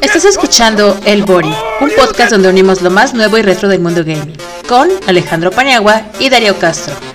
Estás escuchando El Bori, un podcast donde unimos lo más nuevo y retro del mundo gaming, con Alejandro Paniagua y Darío Castro.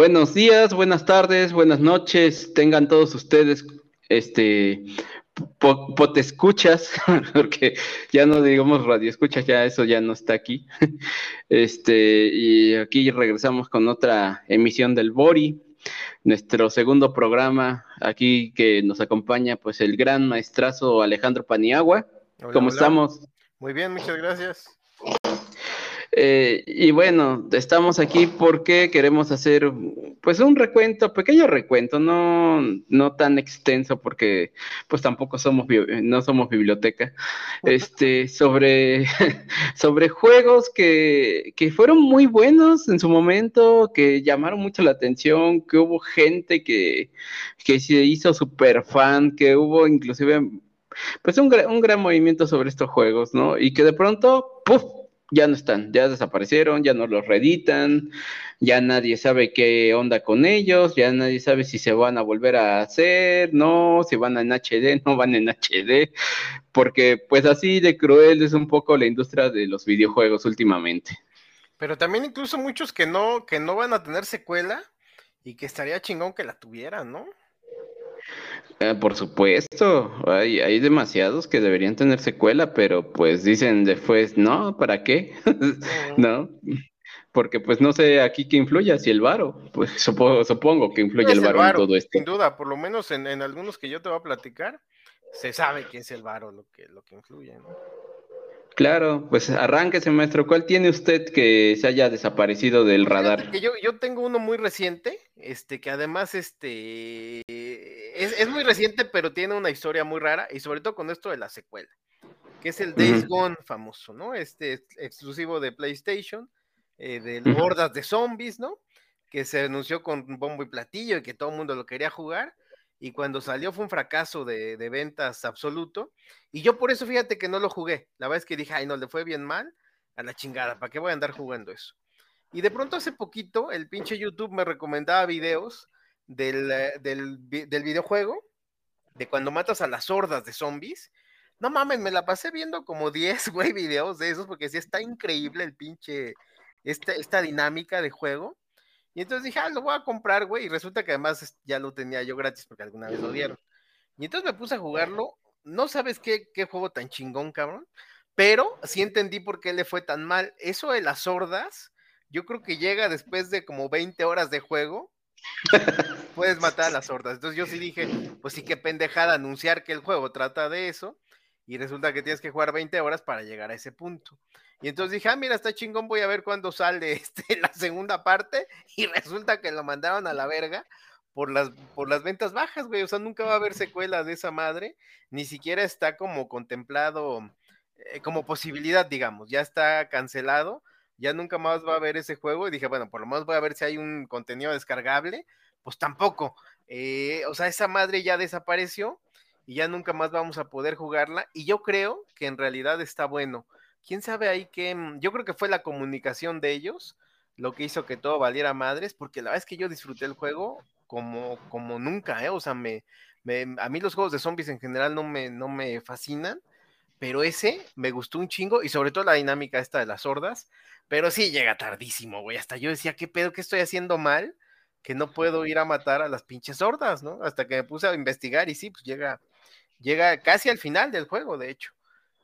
Buenos días, buenas tardes, buenas noches, tengan todos ustedes, este, potescuchas, porque ya no digamos radio escuchas, ya eso ya no está aquí. Este, y aquí regresamos con otra emisión del Bori, nuestro segundo programa, aquí que nos acompaña pues el gran maestrazo Alejandro Paniagua. ¿Cómo estamos? Muy bien, muchas gracias. Eh, y bueno, estamos aquí porque queremos hacer pues un recuento, pequeño recuento, no, no tan extenso porque pues tampoco somos no somos biblioteca, este, sobre, sobre juegos que, que fueron muy buenos en su momento, que llamaron mucho la atención, que hubo gente que, que se hizo super fan, que hubo inclusive pues un, un gran movimiento sobre estos juegos, ¿no? Y que de pronto, ¡puf! Ya no están, ya desaparecieron, ya no los reeditan, ya nadie sabe qué onda con ellos, ya nadie sabe si se van a volver a hacer, no, si van en HD, no van en HD, porque pues así de cruel es un poco la industria de los videojuegos últimamente. Pero también incluso muchos que no, que no van a tener secuela y que estaría chingón que la tuvieran, ¿no? Eh, por supuesto, hay, hay demasiados que deberían tener secuela, pero pues dicen después, no, ¿para qué? ¿No? Porque pues no sé aquí qué influye, si el varo, pues supongo, supongo que influye el varo, en todo esto. Sin duda, por lo menos en, en, algunos que yo te voy a platicar, se sabe que es el varo lo que, lo que influye, ¿no? Claro, pues arránquese, maestro. ¿Cuál tiene usted que se haya desaparecido del radar? yo, yo tengo uno muy reciente, este, que además este, es, muy reciente, pero tiene una historia muy rara, y sobre todo con esto de la secuela, que es el Days Gone famoso, ¿no? Este exclusivo de PlayStation, eh, de hordas de zombies, ¿no? Que se anunció con bombo y platillo y que todo el mundo lo quería jugar y cuando salió fue un fracaso de, ventas absoluto. Y yo por eso, fíjate que no lo jugué. La verdad es que dije, ay, no, le fue bien mal a la chingada, ¿para qué voy a andar jugando eso? Y de pronto hace poquito el pinche YouTube me recomendaba videos del, eh, del, videojuego, de cuando matas a las hordas de zombies. No mames, me la pasé viendo como 10, güey, videos de esos, porque sí está increíble el pinche, esta, esta dinámica de juego. Y entonces dije, ah, lo voy a comprar, güey. Y resulta que además ya lo tenía yo gratis porque alguna vez lo dieron. Y entonces me puse a jugarlo. No sabes qué, qué juego tan chingón, cabrón. Pero sí entendí por qué le fue tan mal. Eso de las sordas, yo creo que llega después de como 20 horas de juego. Puedes matar a las sordas. Entonces yo sí dije, pues sí, qué pendejada anunciar que el juego trata de eso. Y resulta que tienes que jugar 20 horas para llegar a ese punto. Y entonces dije, ah, mira, está chingón, voy a ver cuándo sale este, la segunda parte. Y resulta que lo mandaron a la verga por las, por las ventas bajas, güey. O sea, nunca va a haber secuela de esa madre. Ni siquiera está como contemplado eh, como posibilidad, digamos. Ya está cancelado. Ya nunca más va a haber ese juego. Y dije, bueno, por lo menos voy a ver si hay un contenido descargable. Pues tampoco. Eh, o sea, esa madre ya desapareció y ya nunca más vamos a poder jugarla. Y yo creo que en realidad está bueno quién sabe ahí qué, mm, yo creo que fue la comunicación de ellos lo que hizo que todo valiera madres, porque la verdad es que yo disfruté el juego como, como nunca, ¿eh? O sea, me, a mí los juegos de zombies en general no me, no me fascinan, pero ese me gustó un chingo y sobre todo la dinámica esta de las hordas, pero sí llega tardísimo, güey, hasta yo decía, ¿qué pedo que estoy haciendo mal? Que no puedo ir a matar a las pinches hordas, ¿no? Hasta que me puse a investigar y sí, pues llega, llega casi al final del juego, de hecho.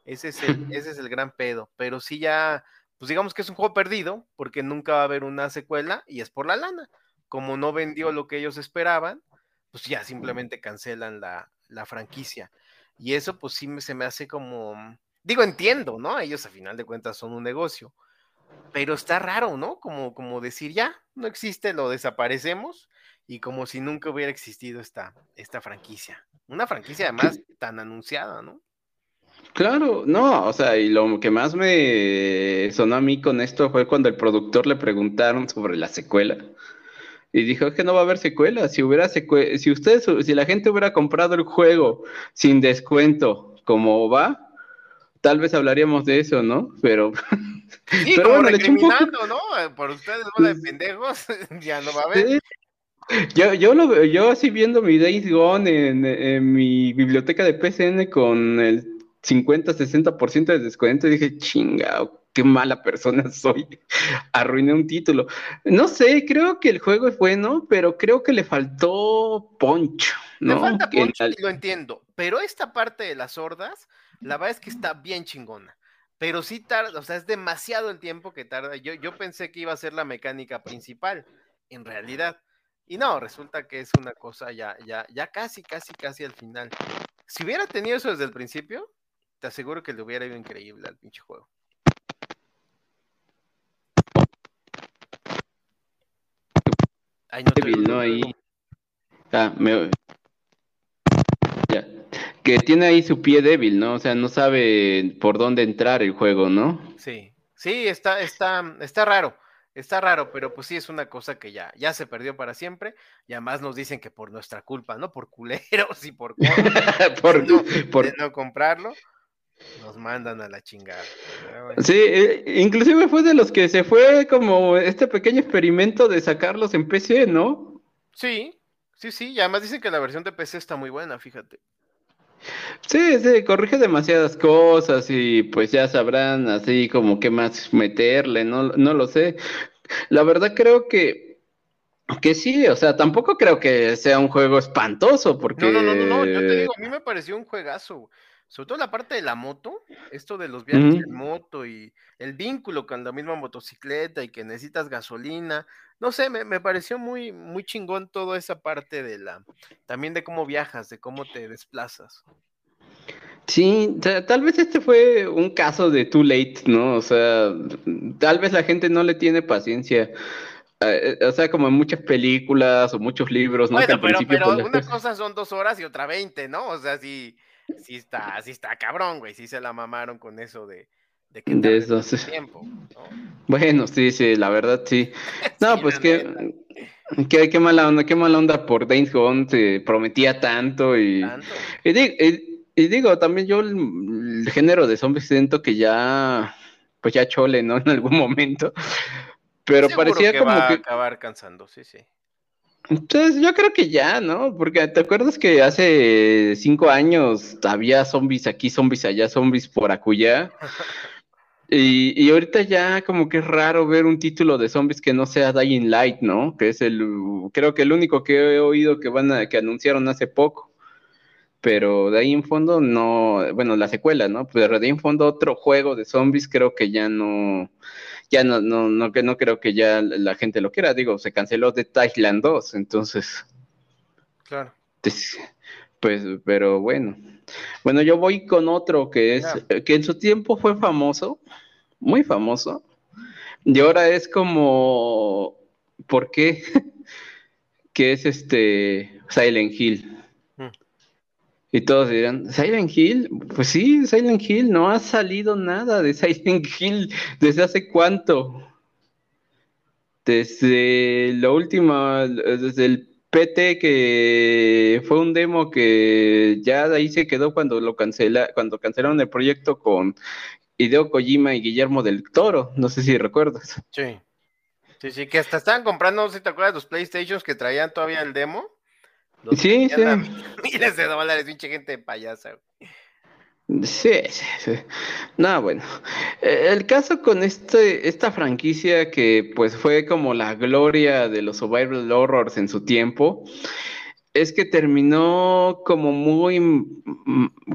Ese es, el, ese es el gran pedo. Pero sí ya, pues digamos que es un juego perdido, porque nunca va a haber una secuela y es por la lana. Como no vendió lo que ellos esperaban, pues ya simplemente cancelan la, franquicia. Y eso pues sí me, se me hace como, digo, entiendo, ¿no? Ellos a final de cuentas son un negocio. Pero está raro, ¿no? Como, como decir, ya, no existe, lo desaparecemos y como si nunca hubiera existido esta, esta franquicia. Una franquicia además tan anunciada, ¿no? Claro, no, o sea, y lo que más me sonó a mí con esto fue cuando el productor le preguntaron sobre la secuela. Y dijo, es que no va a haber secuela. Si hubiera secue si ustedes, si la gente hubiera comprado el juego sin descuento, como va, tal vez hablaríamos de eso, ¿no? Pero, sí, pero bueno, poco... ¿no? Por ustedes, bola de pendejos, ya no va a haber. Yo, yo, lo, yo así viendo mi Days Gone en, en mi biblioteca de PCN con el 50-60% de descuento dije, chingao, qué mala persona soy. Arruiné un título. No sé, creo que el juego es bueno, pero creo que le faltó punch. ¿no? Le falta punch y lo entiendo, pero esta parte de las hordas, la verdad es que está bien chingona. Pero sí tarda, o sea, es demasiado el tiempo que tarda. Yo, yo pensé que iba a ser la mecánica principal, en realidad. Y no, resulta que es una cosa ya, ya, ya casi, casi, casi al final. Si hubiera tenido eso desde el principio, te aseguro que le hubiera ido increíble al pinche juego. Ay, no débil, ¿no? Ahí. Ah, me... Ya. Que tiene ahí su pie débil, ¿no? O sea, no sabe por dónde entrar el juego, ¿no? Sí, sí, está, está, está raro. Está raro, pero pues sí es una cosa que ya, ya se perdió para siempre. Y además nos dicen que por nuestra culpa, ¿no? Por culeros y por, por, no, por... no comprarlo. Nos mandan a la chingada. Sí, eh, inclusive fue de los que se fue como este pequeño experimento de sacarlos en PC, ¿no? Sí, sí, sí. Y además dicen que la versión de PC está muy buena, fíjate. Sí, sí, corrige demasiadas cosas y pues ya sabrán así como qué más meterle, no, no lo sé. La verdad creo que, que sí, o sea, tampoco creo que sea un juego espantoso porque... No, no, no, no, yo te digo, a mí me pareció un juegazo sobre todo la parte de la moto, esto de los viajes en moto y el vínculo con la misma motocicleta y que necesitas gasolina, no sé, me, pareció muy, muy chingón toda esa parte de la, también de cómo viajas, de cómo te desplazas. Sí, tal vez este fue un caso de too late, ¿no? O sea, tal vez la gente no le tiene paciencia. Eh, o sea, como en muchas películas o muchos libros, ¿no? Bueno, pero, pero pues, una cosa son dos horas y otra veinte, ¿no? O sea, si sí está, sí está cabrón, güey. Sí se la mamaron con eso de, de que de tiempo. Bueno, sí, sí, la verdad sí. No, pues que, que, qué mala onda, qué mala onda por Days Gone, te prometía tanto y, y, digo, también yo el, género de zombies siento que ya, pues ya chole, ¿no? En algún momento. Pero parecía como que acabar cansando, sí, sí. Entonces, yo creo que ya, ¿no? Porque te acuerdas que hace cinco años había zombies aquí, zombies allá, zombies por acullá. Y, y, ahorita ya como que es raro ver un título de zombies que no sea Dying Light, ¿no? Que es el, creo que el único que he oído que van a, que anunciaron hace poco. Pero de ahí en fondo no, bueno, la secuela, ¿no? Pero de ahí en fondo otro juego de zombies creo que ya no, ya no, no, no, que no creo que ya la gente lo quiera. Digo, se canceló de Thailand 2, entonces. Claro. Pues, pero bueno. Bueno, yo voy con otro que es, que en su tiempo fue famoso, muy famoso, y ahora es como, ¿por qué? que es este Silent Hill. Y todos dirán, ¿Silent Hill? Pues sí, Silent Hill, no ha salido nada de Silent Hill desde hace cuánto. Desde la última, desde el PT que fue un demo que ya ahí se quedó cuando lo cancela, cuando cancelaron el proyecto con Hideo Kojima y Guillermo del Toro, no sé si recuerdas. Sí. Sí, sí, que hasta estaban comprando, si te acuerdas, los PlayStations que traían todavía el demo sí, sí. Miles de dólares, pinche gente payasa. Sí, sí, sí. No, bueno. Eh, el caso con este, esta franquicia que pues fue como la gloria de los survival horrors en su tiempo, es que terminó como muy,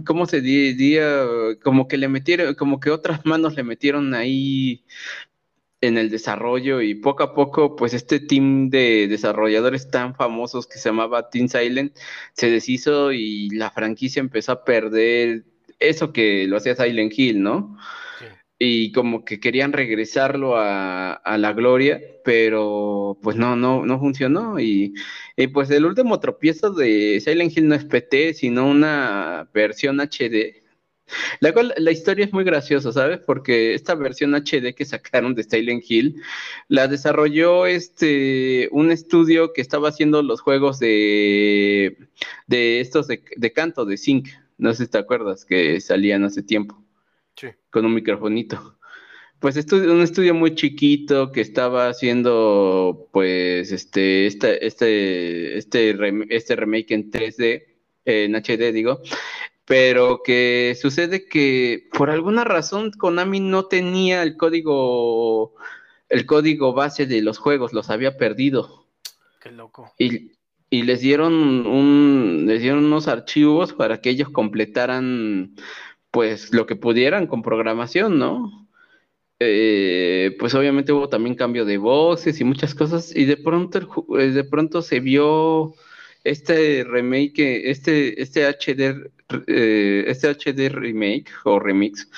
¿cómo se diría? Como que le metieron, como que otras manos le metieron ahí en el desarrollo y poco a poco, pues este team de desarrolladores tan famosos que se llamaba Team Silent se deshizo y la franquicia empezó a perder eso que lo hacía Silent Hill, ¿no? Y como que querían regresarlo a, la gloria, pero pues no, no, no funcionó. Y, y, pues el último tropiezo de Silent Hill no es PT, sino una versión HD La, cual, la historia es muy graciosa, ¿sabes? Porque esta versión HD que sacaron de Silent Hill la desarrolló este un estudio que estaba haciendo los juegos de, de estos de, de canto, de Sync. No sé si te acuerdas que salían hace tiempo. Sí. Con un microfonito. Pues estudio, un estudio muy chiquito que estaba haciendo, pues, este, este, este, este, este remake en 3D, en HD, digo, pero que sucede que por alguna razón Konami no tenía el código, el código base de los juegos, los había perdido. Qué loco. Y, y les dieron un, les dieron unos archivos para que ellos completaran, pues, lo que pudieran con programación, ¿no? Eh, pues obviamente hubo también cambio de voces y muchas cosas y de pronto el, eh, de pronto se vio este remake, este, este HD, eh, este HD remake o remix,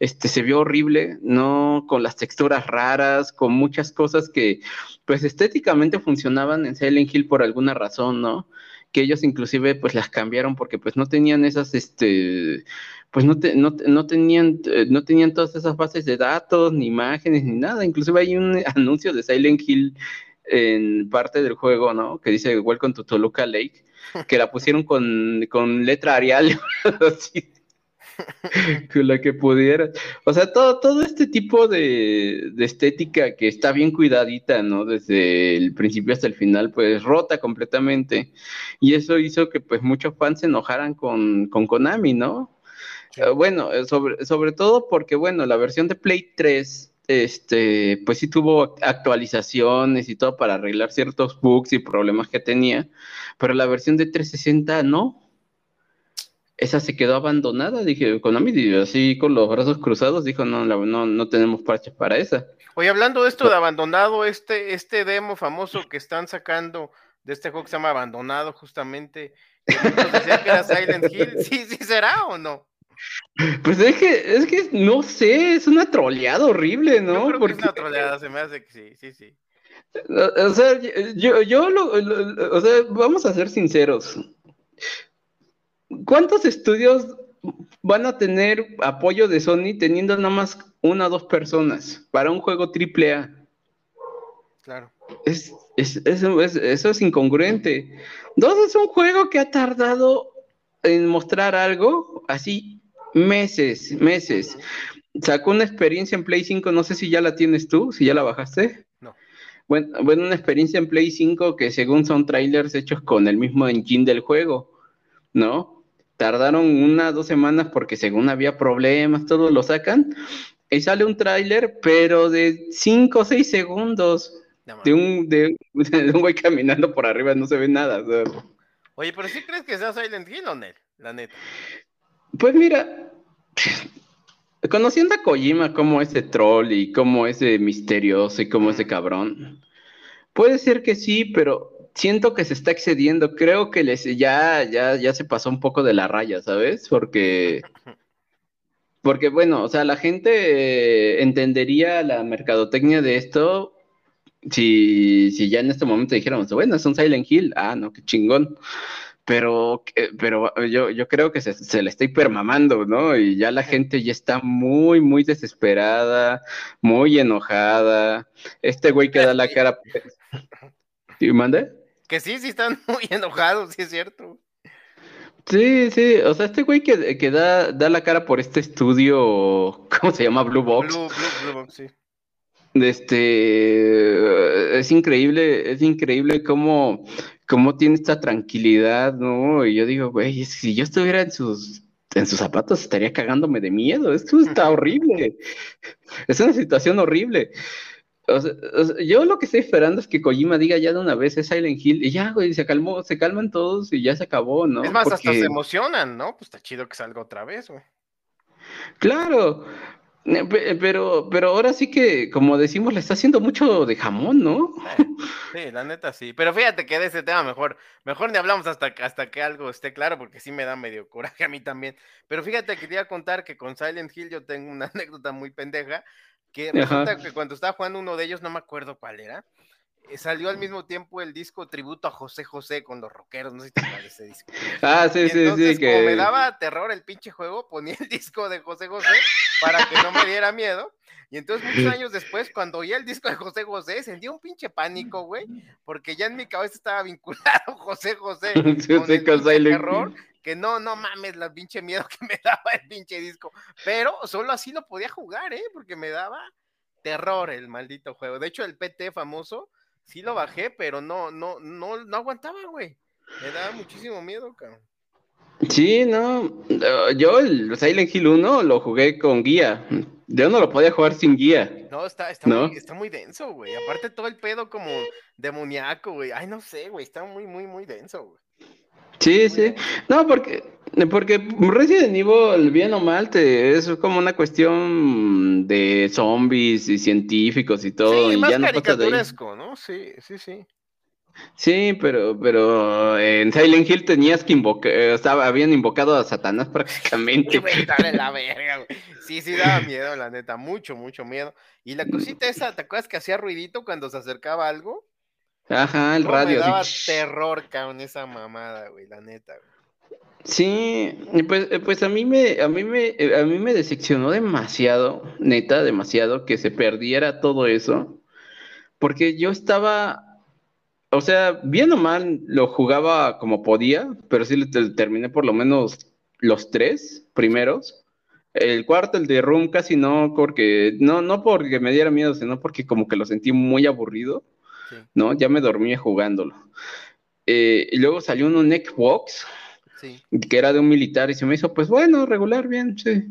este se vio horrible, no con las texturas raras, con muchas cosas que pues estéticamente funcionaban en Silent Hill por alguna razón, ¿no? Que ellos inclusive pues las cambiaron porque pues no tenían esas, este, pues no, no, tenían, eh, no tenían todas esas bases de datos, ni imágenes, ni nada. Inclusive hay un anuncio de Silent Hill en parte del juego, ¿no? Que dice Welcome to Toluca Lake, que la pusieron con, con letra Arial, así, con la que pudiera. O sea, todo, todo este tipo de, de, estética que está bien cuidadita, ¿no? Desde el principio hasta el final, pues rota completamente. Y eso hizo que pues muchos fans se enojaran con, con Konami, ¿no? Eh, bueno, eh, sobre, sobre todo porque, bueno, la versión de Play 3, este, pues sí tuvo actualizaciones y todo para arreglar ciertos bugs y problemas que tenía, pero la versión de 360 no. Esa se quedó abandonada, dije, Konami, así con los brazos cruzados, dijo, no, no, no tenemos parches para esa. Oye, hablando de esto de abandonado, este, este demo famoso que están sacando de este juego que se llama Abandonado, justamente, que decía que era Silent Hill, ¿sí, sí será o no? Pues es que, es que no sé, es una troleada horrible, ¿no? Yo creo Porque... que es una troleada, se me hace que sí, sí, sí. O sea, yo, yo lo, o sea, vamos a ser sinceros. ¿Cuántos estudios van a tener apoyo de Sony teniendo nada más una o dos personas para un juego triple A? Claro. Es, es, es, eso es incongruente. Dos, es un juego que ha tardado en mostrar algo así meses, meses. Sacó una experiencia en Play 5, no sé si ya la tienes tú, si ya la bajaste. No. Bueno, bueno, una experiencia en Play 5 que según son trailers hechos con el mismo engine del juego, ¿no? Tardaron una, dos semanas porque según había problemas, todo lo sacan. Y sale un trailer, pero de 5 o 6 segundos. No, de, un, de, de, un güey caminando por arriba, no se ve nada. Oye, pero ¿sí crees que sea Silent Hill o no? La neta. Pues mira, conociendo a Kojima como ese troll y como ese misterioso y como ese cabrón, puede ser que sí, pero siento que se está excediendo. Creo que les, ya, ya, ya se pasó un poco de la raya, ¿sabes? Porque, porque bueno, o sea, la gente entendería la mercadotecnia de esto si, si ya en este momento dijéramos, bueno, es un Silent Hill, ah, no, qué chingón pero, pero yo, yo creo que se, se, le está hipermamando, ¿no? Y ya la gente ya está muy, muy desesperada, muy enojada. Este güey que da la cara. ¿Y mande? Que sí, sí están muy enojados, sí es cierto. Sí, sí, o sea, este güey que, que da, da la cara por este estudio, ¿cómo se llama? Blue Box. Blue, Blue, Blue Box, sí. Este, es increíble, es increíble cómo, cómo tiene esta tranquilidad, ¿no? Y yo digo, güey, si yo estuviera en sus, en sus zapatos estaría cagándome de miedo, esto está horrible, es una situación horrible. O sea, o sea, yo lo que estoy esperando es que Kojima diga ya de una vez es Silent Hill y ya, güey, se calmó, se calman todos y ya se acabó, ¿no? Es más, Porque... hasta se emocionan, ¿no? Pues está chido que salga otra vez, güey. Claro, pero, pero ahora sí que, como decimos, le está haciendo mucho de jamón, ¿no? Sí, la neta sí. Pero fíjate que de ese tema mejor, mejor ni hablamos hasta, hasta que algo esté claro, porque sí me da medio coraje a mí también. Pero fíjate que te iba a contar que con Silent Hill yo tengo una anécdota muy pendeja, que resulta Ajá. que cuando estaba jugando uno de ellos, no me acuerdo cuál era, eh, salió al mismo tiempo el disco tributo a José José con los rockeros, no sé si te acuerdas de ese disco. Ah, sí, Y sí, entonces, sí. como me daba terror el pinche juego, ponía el disco de José José para que no me diera miedo. Y entonces, muchos años después, cuando oía el disco de José José, sentía un pinche pánico, güey, porque ya en mi cabeza estaba vinculado José José con Sí, el terror, que no, no mames, la pinche miedo que me daba el pinche disco. Pero solo así lo podía jugar, ¿eh? Porque me daba terror el maldito juego. De hecho, el PT famoso sí lo bajé, pero no, no, no, no aguantaba, güey. Me daba muchísimo miedo, cabrón. Sí, no. eh, Yo el Silent Hill 1 lo jugué con guía. Yo no lo podía jugar sin guía. No, está, está, ¿No? Muy, está muy denso, güey. Aparte todo el pedo como demoníaco, güey. Ay, no sé, güey. Está muy, muy, muy denso, güey. Sí, sí. No, porque, porque Resident Evil, bien o mal, te, es como una cuestión de zombies y científicos y todo. sí, y más ya no pasa de ahí. caricaturesco, ¿no? Sí, sí, sí. Sí, pero, pero en Silent Hill tenías que invocar, estaba, habían invocado a Satanás prácticamente. la verga. Sí, sí, daba miedo, la neta. Mucho, mucho miedo. Y la cosita esa, ¿te acuerdas que hacía ruidito cuando se acercaba algo? Ajá, el No, radio. Me daba terror, cabrón, esa mamada, güey, la neta, güey. Sí, pues, eh, pues a mí me, a mí me, eh, a mí me decepcionó demasiado, neta, demasiado que se perdiera todo eso, porque yo estaba, o sea, bien o mal lo jugaba como podía, pero sí le te- terminé por lo menos los tres primeros. El cuarto, el de Room, casi no, porque, no, no porque me diera miedo, sino porque como que lo sentí muy aburrido, Sí, ¿no? Ya me dormía jugándolo. Eh, y luego salió un Xbox sí. que era de un militar y se me hizo, pues bueno, regular, bien, sí.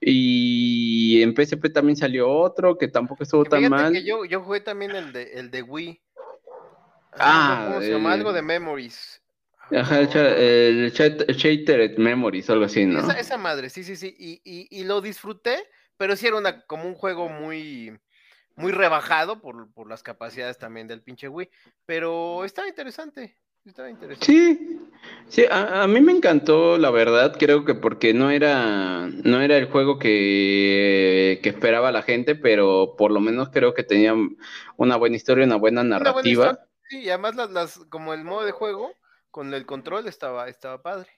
Y en PSP también salió otro que tampoco estuvo Que tan mal. que yo, yo jugué también el de, el de Wii. Ah, ¿Cómo se llama? eh, Algo de Memories. Ajá, el, Shattered Memories, algo así, ¿no? Esa, esa madre, sí, sí, sí. Y, y, y lo disfruté, pero sí era una, como un juego muy, muy rebajado por, por las capacidades también del pinche Wii. Pero estaba interesante. Estaba interesante. Sí, sí, a, a mí me encantó, la verdad, creo que porque no era, no era el juego que, que esperaba la gente, pero por lo menos creo que tenía una buena historia, una buena Una buena narrativa. Sí, y además las, las, como el modo de juego, con el control estaba, estaba padre.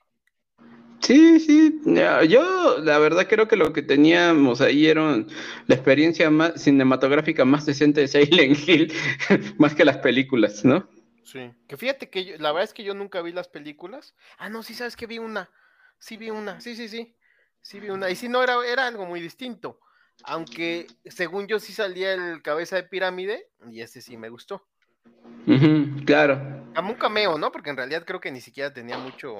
Sí, sí, yo la verdad creo que lo que teníamos ahí era la experiencia más cinematográfica más decente de Silent Hill, más que las películas, ¿no? Sí. Que fíjate que yo- la verdad es que yo nunca vi las películas. Ah, no, sí sabes que vi una. Sí vi una. Sí, sí, sí. Sí vi una. Y sí, no, era, era algo muy distinto. Aunque según yo sí salía el cabeza de pirámide y ese sí me gustó. Claro. Como un cameo, ¿no? Porque en realidad creo que ni siquiera tenía mucho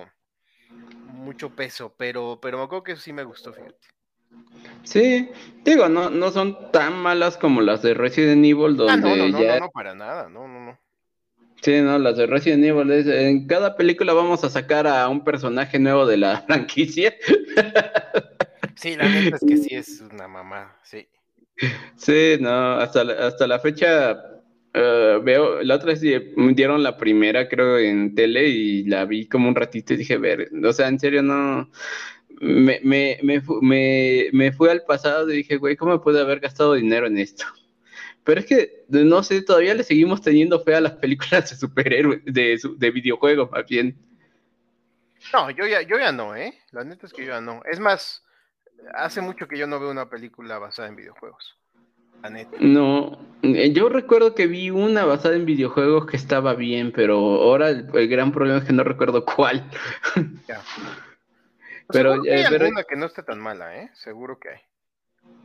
mucho peso, pero pero me acuerdo que eso sí me gustó, fíjate. Sí, digo, no, no son tan malas como las de Resident Evil, donde Ah, no, no, no, ya... no, no, para nada, no, no, no. Sí, no, las de Resident Evil, es- en cada película vamos a sacar a un personaje nuevo de la franquicia. Sí, la neta es que sí es una mamá, sí. Sí, no, hasta la, hasta la fecha eh, veo, la otra vez di- dieron la primera, creo, en tele y la vi como un ratito y dije, ver, o sea, en serio, no, me, me, me, me, me fui al pasado y dije, güey, ¿cómo pude haber gastado dinero en esto? Pero es que, no sé, todavía le seguimos teniendo fe a las películas de superhéroes, de, de videojuegos, más bien. No, yo ya, yo ya no, ¿eh? La neta es que yo ya no. Es más, hace mucho que yo no veo una película basada en videojuegos. La neta. No, eh, yo recuerdo que vi una basada en videojuegos que estaba bien, pero ahora el, el gran problema es que no recuerdo cuál. Ya. Pero, Seguro que hay eh, pero- alguna que no esté tan mala, ¿eh? Seguro que hay.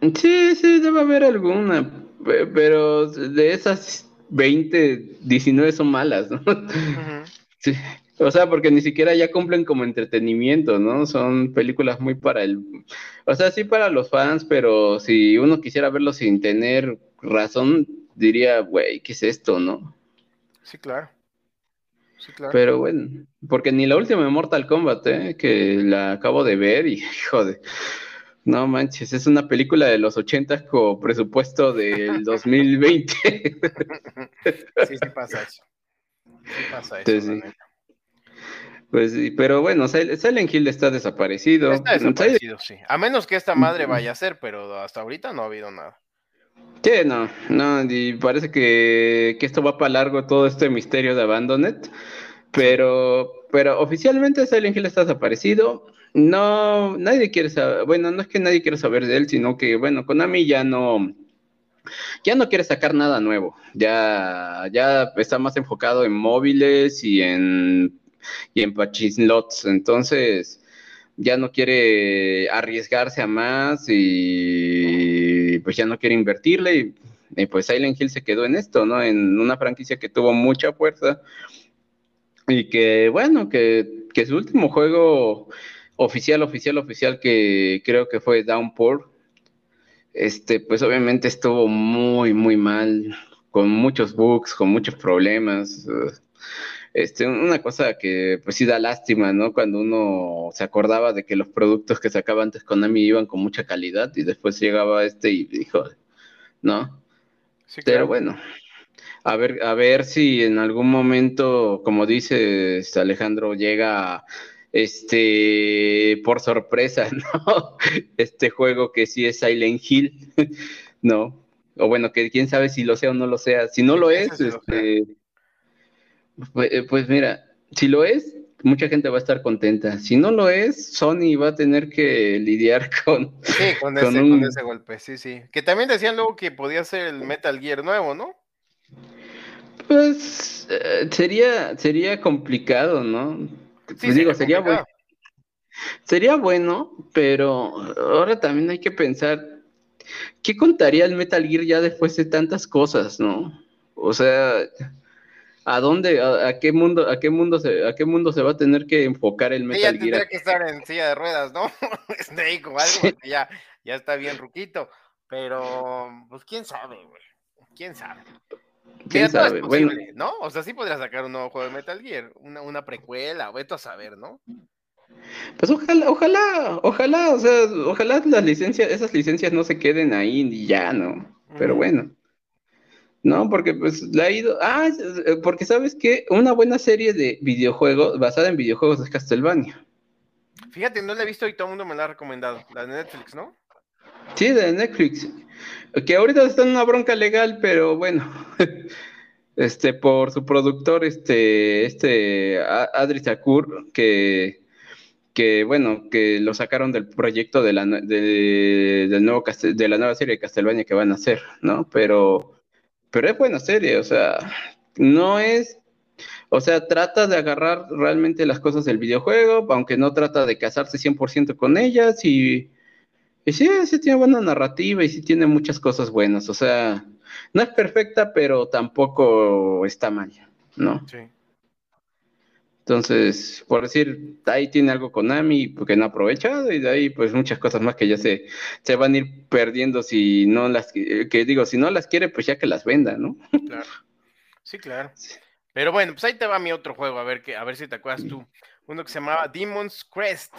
Sí, sí, debe haber alguna, pe- pero de esas 20, 19 son malas, ¿no? Sí, o sea, porque ni siquiera ya cumplen como entretenimiento, ¿no? Son películas muy para el, o sea, sí para los fans, pero si uno quisiera verlo sin tener razón, diría, güey, ¿qué es esto, no? Sí, claro. Sí, claro. Pero bueno, porque ni la última de Mortal Kombat, ¿eh? que la acabo de ver y joder, no manches, es una película de los 80 con presupuesto del 2020. Sí, sí pasa eso. Sí pasa eso. Sí. Pues sí, pero bueno, Sil- Silent Hill está desaparecido. Está desaparecido, sí. A menos que esta madre vaya a ser, pero hasta ahorita no ha habido nada. Sí, no, no, y parece que, que esto va para largo todo este misterio de Abandoned, pero, pero oficialmente Silent Hill está desaparecido. No, nadie quiere saber, bueno, no es que nadie quiera saber de él, sino que, bueno, Konami ya no, ya no quiere sacar nada nuevo, ya, ya está más enfocado en móviles y en, y en pachislots, entonces ya no quiere arriesgarse a más y pues ya no quiere invertirle y, pues Silent Hill se quedó en esto, ¿no? En una franquicia que tuvo mucha fuerza y que bueno, que, que su último juego oficial, oficial, oficial que creo que fue Downpour, este, pues obviamente estuvo muy, muy mal, con muchos bugs, con muchos problemas. Este, una cosa que pues sí da lástima, ¿no? Cuando uno se acordaba de que los productos que sacaba antes Konami iban con mucha calidad y después llegaba este y dijo, ¿no? Pero bueno, a ver, a ver si en algún momento, como dices Alejandro, llega este por sorpresa, ¿no? Este juego que sí es Silent Hill, ¿no? O bueno, que quién sabe si lo sea o no lo sea. Si no lo es, este pues, eh, pues, mira, si lo es, mucha gente va a estar contenta. Si no lo es, Sony va a tener que lidiar con, sí, con, ese, golpe, sí, sí. Que también decían luego que podía ser el Metal Gear nuevo, ¿no? Pues eh, sería, sería complicado, ¿no? Pues digo, sería bueno. Sería bueno, pero ahora también hay que pensar, ¿qué contaría el Metal Gear ya después de tantas cosas, no? O sea, a dónde, a, qué mundo, a qué mundo se, a qué mundo se va a tener que enfocar el Metal Gear. tendría que estar en silla de ruedas, ¿no? Snake o algo, ya, ya está bien ruquito. Pero, pues quién sabe, güey. ¿Quién sabe? ¿Quién sabe? bueno. ¿no? O sea, sí podría sacar un nuevo juego de Metal Gear, una, una precuela, veto a saber, ¿no? Pues ojalá, ojalá, ojalá, o sea, ojalá las licencias, esas licencias no se queden ahí y ya, ¿no? Pero bueno. No, porque pues la ha ido. Ah, eh, porque sabes que una buena serie de videojuegos, basada en videojuegos es Castlevania. Fíjate, no la he visto y todo el mundo me la ha recomendado. La de Netflix, ¿no? Sí, de Netflix. Que ahorita está en una bronca legal, pero bueno. este, por su productor, este, este, Adri Sakur, que, que bueno, que lo sacaron del proyecto de la, de, del nuevo de la nueva serie de Castlevania que van a hacer, ¿no? Pero pero es buena serie, o sea, no es, o sea, trata de agarrar realmente las cosas del videojuego, aunque no trata de casarse 100% con ellas y, y sí, sí tiene buena narrativa y sí tiene muchas cosas buenas, o sea, no es perfecta, pero tampoco está mal, ¿no? Sí. Entonces, por decir, ahí tiene algo Konami porque no ha aprovechado y de ahí pues muchas cosas más que ya se, se van a ir perdiendo si no las, que digo, si no las quiere pues ya que las venda, ¿no? Claro. Sí, claro. Pero bueno, pues ahí te va mi otro juego, a ver, que, a ver si te acuerdas tú. Uno que se llamaba Demon's Crest.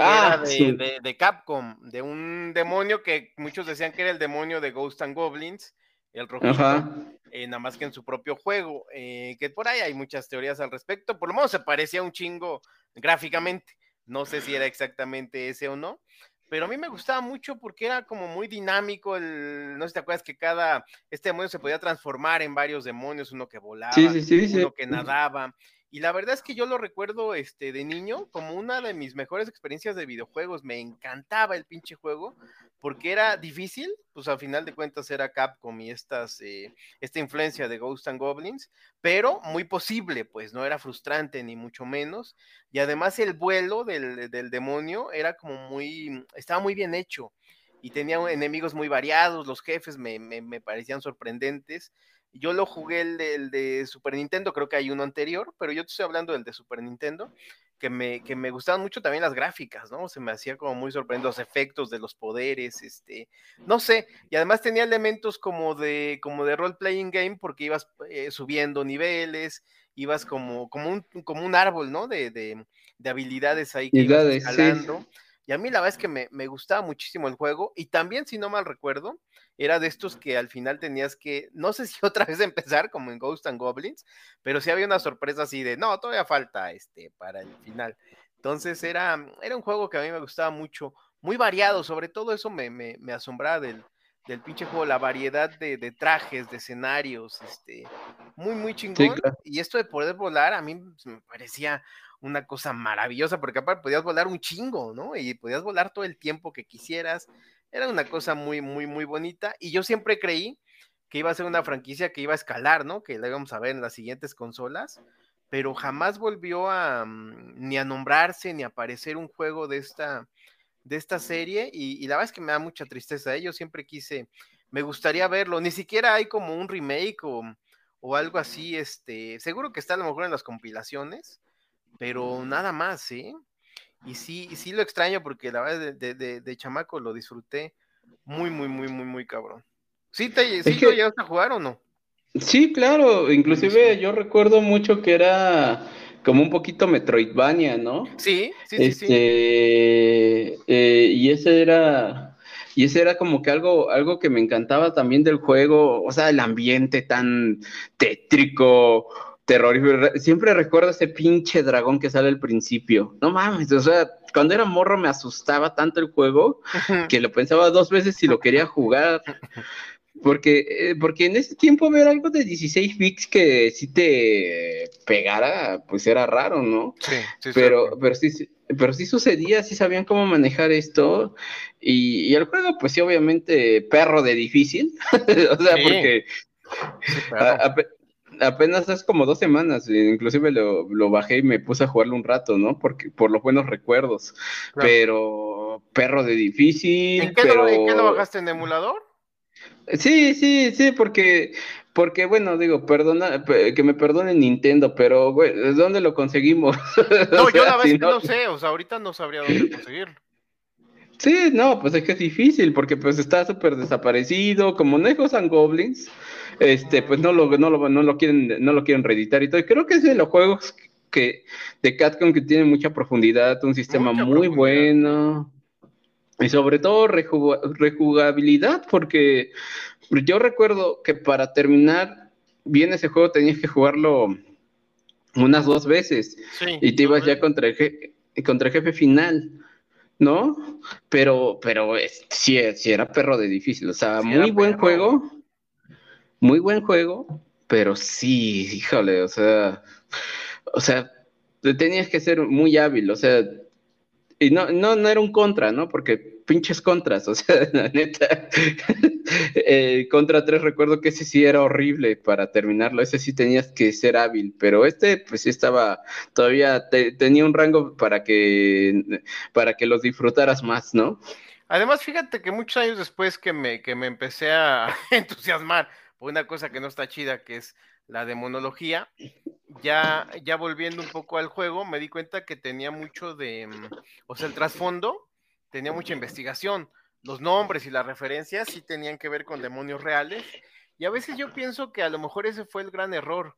Ah, de, de, Capcom, de un demonio que muchos decían que era el demonio de Ghost and Goblins, el rojito, eh, nada más que en su propio juego, eh, que por ahí hay muchas teorías al respecto, por lo menos se parecía un chingo gráficamente, no sé si era exactamente ese o no, pero a mí me gustaba mucho porque era como muy dinámico, el, no sé si te acuerdas que cada, este demonio se podía transformar en varios demonios, uno que volaba, uno que nadaba, y la verdad es que yo lo recuerdo este, de niño como una de mis mejores experiencias de videojuegos. Me encantaba el pinche juego porque era difícil, pues al final de cuentas era Capcom y estas, eh, esta influencia de Ghost and Goblins, pero muy posible, pues no era frustrante ni mucho menos. Y además el vuelo del, del demonio era como muy, estaba muy bien hecho y tenía enemigos muy variados, los jefes me, me, me parecían sorprendentes. Yo lo jugué el de, Super Nintendo, creo que hay uno anterior, pero yo te estoy hablando del de Super Nintendo, que me, que me gustaban mucho también las gráficas, ¿no? Se me hacía como muy sorprendente los efectos de los poderes, este, no sé, y además tenía elementos como de, como de role-playing game, porque ibas eh, subiendo niveles, ibas como, como, un, como un árbol, ¿no? De, de, habilidades ahí que ibas escalando. Y a mí la verdad es que me, me, gustaba muchísimo el juego. Y también, si no mal recuerdo, era de estos que al final tenías que, no sé si otra vez empezar como en Ghost and Goblins, pero sí había una sorpresa así de, no, todavía falta este para el final. Entonces era, era un juego que a mí me gustaba mucho, muy variado, sobre todo eso me, me, me asombraba del, del pinche juego, la variedad de, trajes, de escenarios, este, muy, muy chingón. Y esto de poder volar, a mí me parecía una cosa maravillosa, porque aparte podías volar un chingo, ¿no? Y podías volar todo el tiempo que quisieras. Era una cosa muy, muy, muy bonita. Y yo siempre creí que iba a ser una franquicia que iba a escalar, ¿no? Que la íbamos a ver en las siguientes consolas, pero jamás volvió a mm, ni a nombrarse ni a aparecer un juego de esta, de esta serie. Y, la verdad es que me da mucha tristeza. ¿eh? Yo siempre quise, me gustaría verlo. Ni siquiera hay como un remake o, o algo así. Este, seguro que está a lo mejor en las compilaciones, pero nada más, ¿eh? Y sí, sí lo extraño porque la verdad de, de, de chamaco lo disfruté muy, muy, muy, muy, muy cabrón. ¿Sí, te, sí lo llegaste a jugar o no? Sí, claro, inclusive yo recuerdo mucho que era como un poquito Metroidvania, ¿no? Sí, sí, sí, sí. Este, eh, y ese era, y ese era como que algo, algo que me encantaba también del juego, o sea, el ambiente tan tétrico, terrorífico. Siempre recuerdo ese pinche dragón que sale al principio. No mames, o sea, cuando era morro me asustaba tanto el juego que lo pensaba dos veces si lo quería jugar. Porque, eh, porque en ese tiempo ver algo de 16 bits que sí te pegara, pues era raro, ¿no? Sí, sí. Pero, pero sí, pero sí sucedía, sí sabían cómo manejar esto. Y, el juego, pues sí, obviamente, perro de difícil. o sea, porque apenas hace como dos semanas, inclusive lo, lo, bajé y me puse a jugarlo un rato, ¿no? Porque, por los buenos recuerdos. Pero perro de difícil. ¿En qué, pero... lo, ¿En qué lo bajaste en emulador? Sí, sí, sí, porque, porque bueno, digo, perdona, que me perdone Nintendo, pero, güey, ¿dónde lo conseguimos? No, yo la verdad que no... sé, o sea, ahorita no sabría dónde conseguirlo. Sí, no, pues es que es difícil, porque pues está súper desaparecido, como Nejos and Goblins, este, pues no lo, no lo, no lo quieren, no lo quieren reeditar y todo. Y creo que es de los juegos que, de Catcom que tiene mucha profundidad, un sistema muy bueno. Y sobre todo rejugabilidad, porque yo recuerdo que para terminar bien ese juego tenías que jugarlo unas dos veces y te ibas ya contra el, contra el jefe final, ¿no? Pero, pero sí, sí, era perro de difícil, o sea, muy buen juego, muy buen juego, pero sí, híjole, o sea, o sea, tenías que ser muy hábil, o sea, y no, no, no era un contra, ¿no? Porque pinches contras, o sea, la neta. eh, contra 3 recuerdo que ese sí era horrible para terminarlo, ese sí tenías que ser hábil, pero este pues sí estaba, todavía tenía un rango para que, para que los disfrutaras más, ¿no? Además, fíjate que muchos años después que me, que me empecé a entusiasmar por una cosa que no está chida, que es la demonología, ya, ya volviendo un poco al juego, me di cuenta que tenía mucho de, mm, o sea, el trasfondo tenía mucha investigación. Los nombres y las referencias sí tenían que ver con demonios reales. Y a veces yo pienso que a lo mejor ese fue el gran error,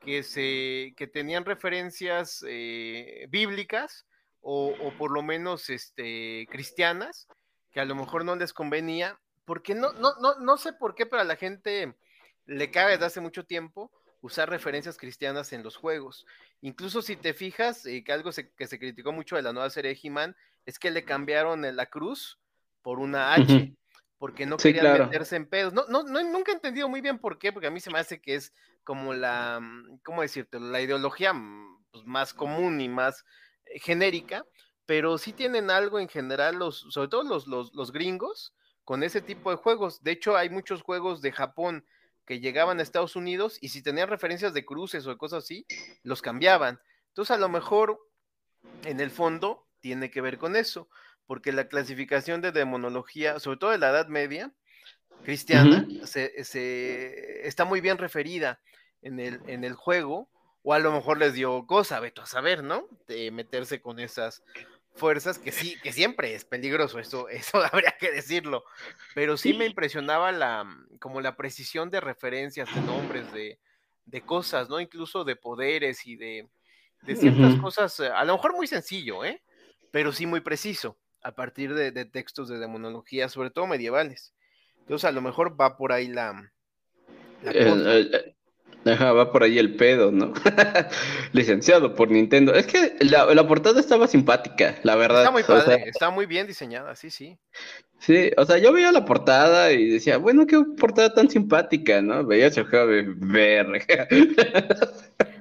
que, se, que tenían referencias eh, bíblicas o, por lo menos este, cristianas, que a lo mejor no les convenía, porque no, no, no, no sé por qué, pero a la gente le cabe desde hace mucho tiempo usar referencias cristianas en los juegos. Incluso si te fijas, eh, que algo que se criticó mucho de la nueva serie de He-Man, es que le cambiaron la cruz por una H, porque no querían meterse en pedos. No, no, nunca he entendido muy bien por qué, porque a mí se me hace que es como la, mm, ¿cómo decirte? La ideología mm, pues, más común y más eh, genérica, pero sí tienen algo en general, los, sobre todo los, los, los gringos, con ese tipo de juegos. De hecho, hay muchos juegos de Japón que llegaban a Estados Unidos y si tenían referencias de cruces o de cosas así, los cambiaban. Entonces, a lo mejor, en el fondo, tiene que ver con eso, porque la clasificación de demonología, sobre todo de la Edad Media cristiana, se, está muy bien referida en el, en el juego, o a lo mejor les dio cosa, veto a saber, ¿no? De meterse con esas fuerzas, que sí, que siempre es peligroso, eso, eso habría que decirlo, pero sí me impresionaba la, mm, como la precisión de referencias, de nombres, de, de cosas, ¿no? Incluso de poderes y de, de ciertas cosas, a lo mejor muy sencillo, ¿eh? Pero sí muy preciso, a partir de, de, textos de demonología, sobre todo medievales. Entonces, a lo mejor va por ahí la... la Ajá, va por ahí el pedo, ¿no? Licenciado por Nintendo. Es que la, portada estaba simpática, la verdad. Está muy padre, está muy bien diseñada, sí, sí. Sí, o sea, yo veía la portada y decía, bueno, qué portada tan simpática, ¿no? Veía juego de verga.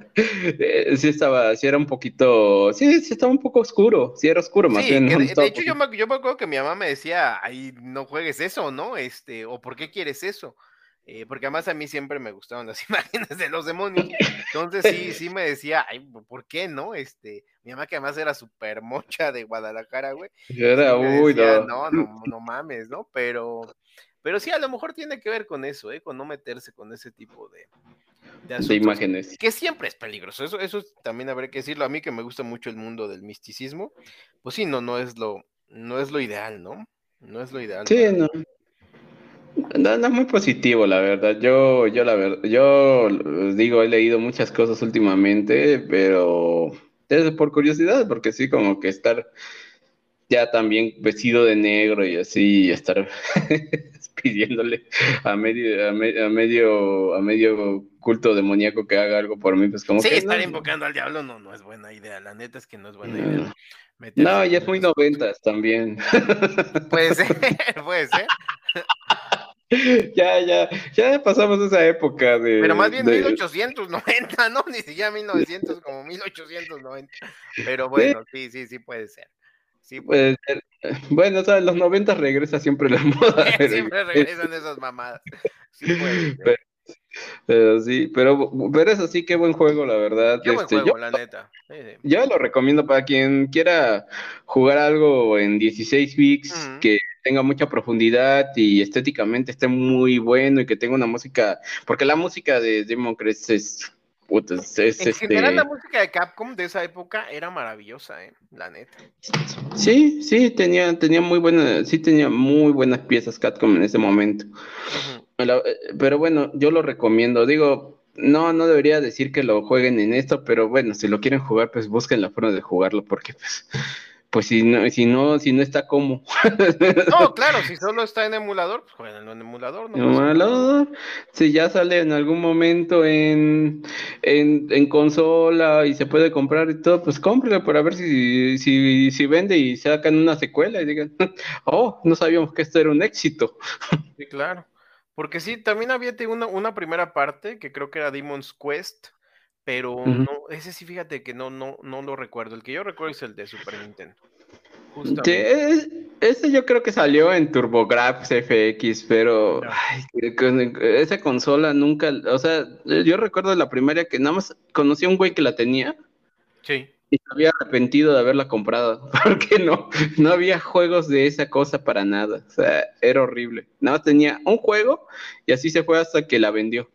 Sí estaba, sí era un poquito, sí, sí estaba un poco oscuro, sí era oscuro más bien. de, hecho yo me, yo me acuerdo que mi mamá me decía, ay, no juegues eso, ¿no? Este, o ¿por qué quieres eso? Eh, porque además a mí siempre me gustaban las imágenes de los demonios. Entonces sí, sí me decía, ay, ¿por qué no? Este, mi mamá que además era súper mocha de Guadalajara, güey. era, uy, no. no. No, no, mames, ¿no? Pero, pero sí, a lo mejor tiene que ver con eso, ¿eh? Con no meterse con ese tipo de, de, imágenes. Que siempre es peligroso. Eso, eso también habría que decirlo. A mí que me gusta mucho el mundo del misticismo, pues sí, no, no es lo, no es lo ideal, ¿no? No es lo ideal. Sí, no. No, es muy positivo, la verdad. Yo, yo la verdad, yo digo, he leído muchas cosas últimamente, pero es por curiosidad, porque sí, como que estar ya también vestido de negro y así, estar pidiéndole a medio, a, medio, a medio culto demoníaco que haga algo por mí, pues como sí, que. estar invocando al diablo no, no es buena idea. La neta es que no es buena idea. No, ya es muy noventas también. Puede ser, puede ser. Ya, ya, ya pasamos esa época de. Pero más bien 1890, ¿no? Ni siquiera 1900, como 1890. Pero bueno, sí, sí, sí puede ser. Sí, puede ser. Bueno, o sea, los 90 regresa siempre la moda. siempre regresan esas mamadas. Sí, puede ser. Pero, sí, pero, pero eso sí, qué buen juego, la verdad. Qué buen este, juego, la neta. Yo lo recomiendo para quien quiera jugar algo en 16 bits, que tenga mucha profundidad y estéticamente esté muy bueno y que tenga una música, porque la música de Demon Crest es es, en general este la música de Capcom de esa época era maravillosa, ¿eh? la neta. Sí, sí, tenía, tenía muy buenas, sí tenía muy buenas piezas Capcom en ese momento. Eh, pero bueno, yo lo recomiendo. Digo, no, no debería decir que lo jueguen en esto, pero bueno, si lo quieren jugar, pues busquen la forma de jugarlo, porque pues pues si no, si no, si no está como. No, claro, si solo está en emulador, pues juegan en emulador, ¿no? Emulador, si ya sale en algún momento en, en, consola y se puede comprar y todo, pues cómprelo para ver si, si, si vende y sacan una secuela y digan, oh, no sabíamos que esto era un éxito. Sí, claro. Porque sí, también había una, una primera parte que creo que era Demon's Quest, pero no, ese sí, fíjate que no, no, no lo recuerdo. El que yo recuerdo es el de Super Nintendo. Sí, ese yo creo que salió en TurboGrafx FX, pero esa consola nunca, o sea, yo recuerdo la primera que nada más conocí a un güey que la tenía. Sí. Y se había arrepentido de haberla comprado, porque no, no había juegos de esa cosa para nada, o sea, era horrible. Nada más tenía un juego y así se fue hasta que la vendió.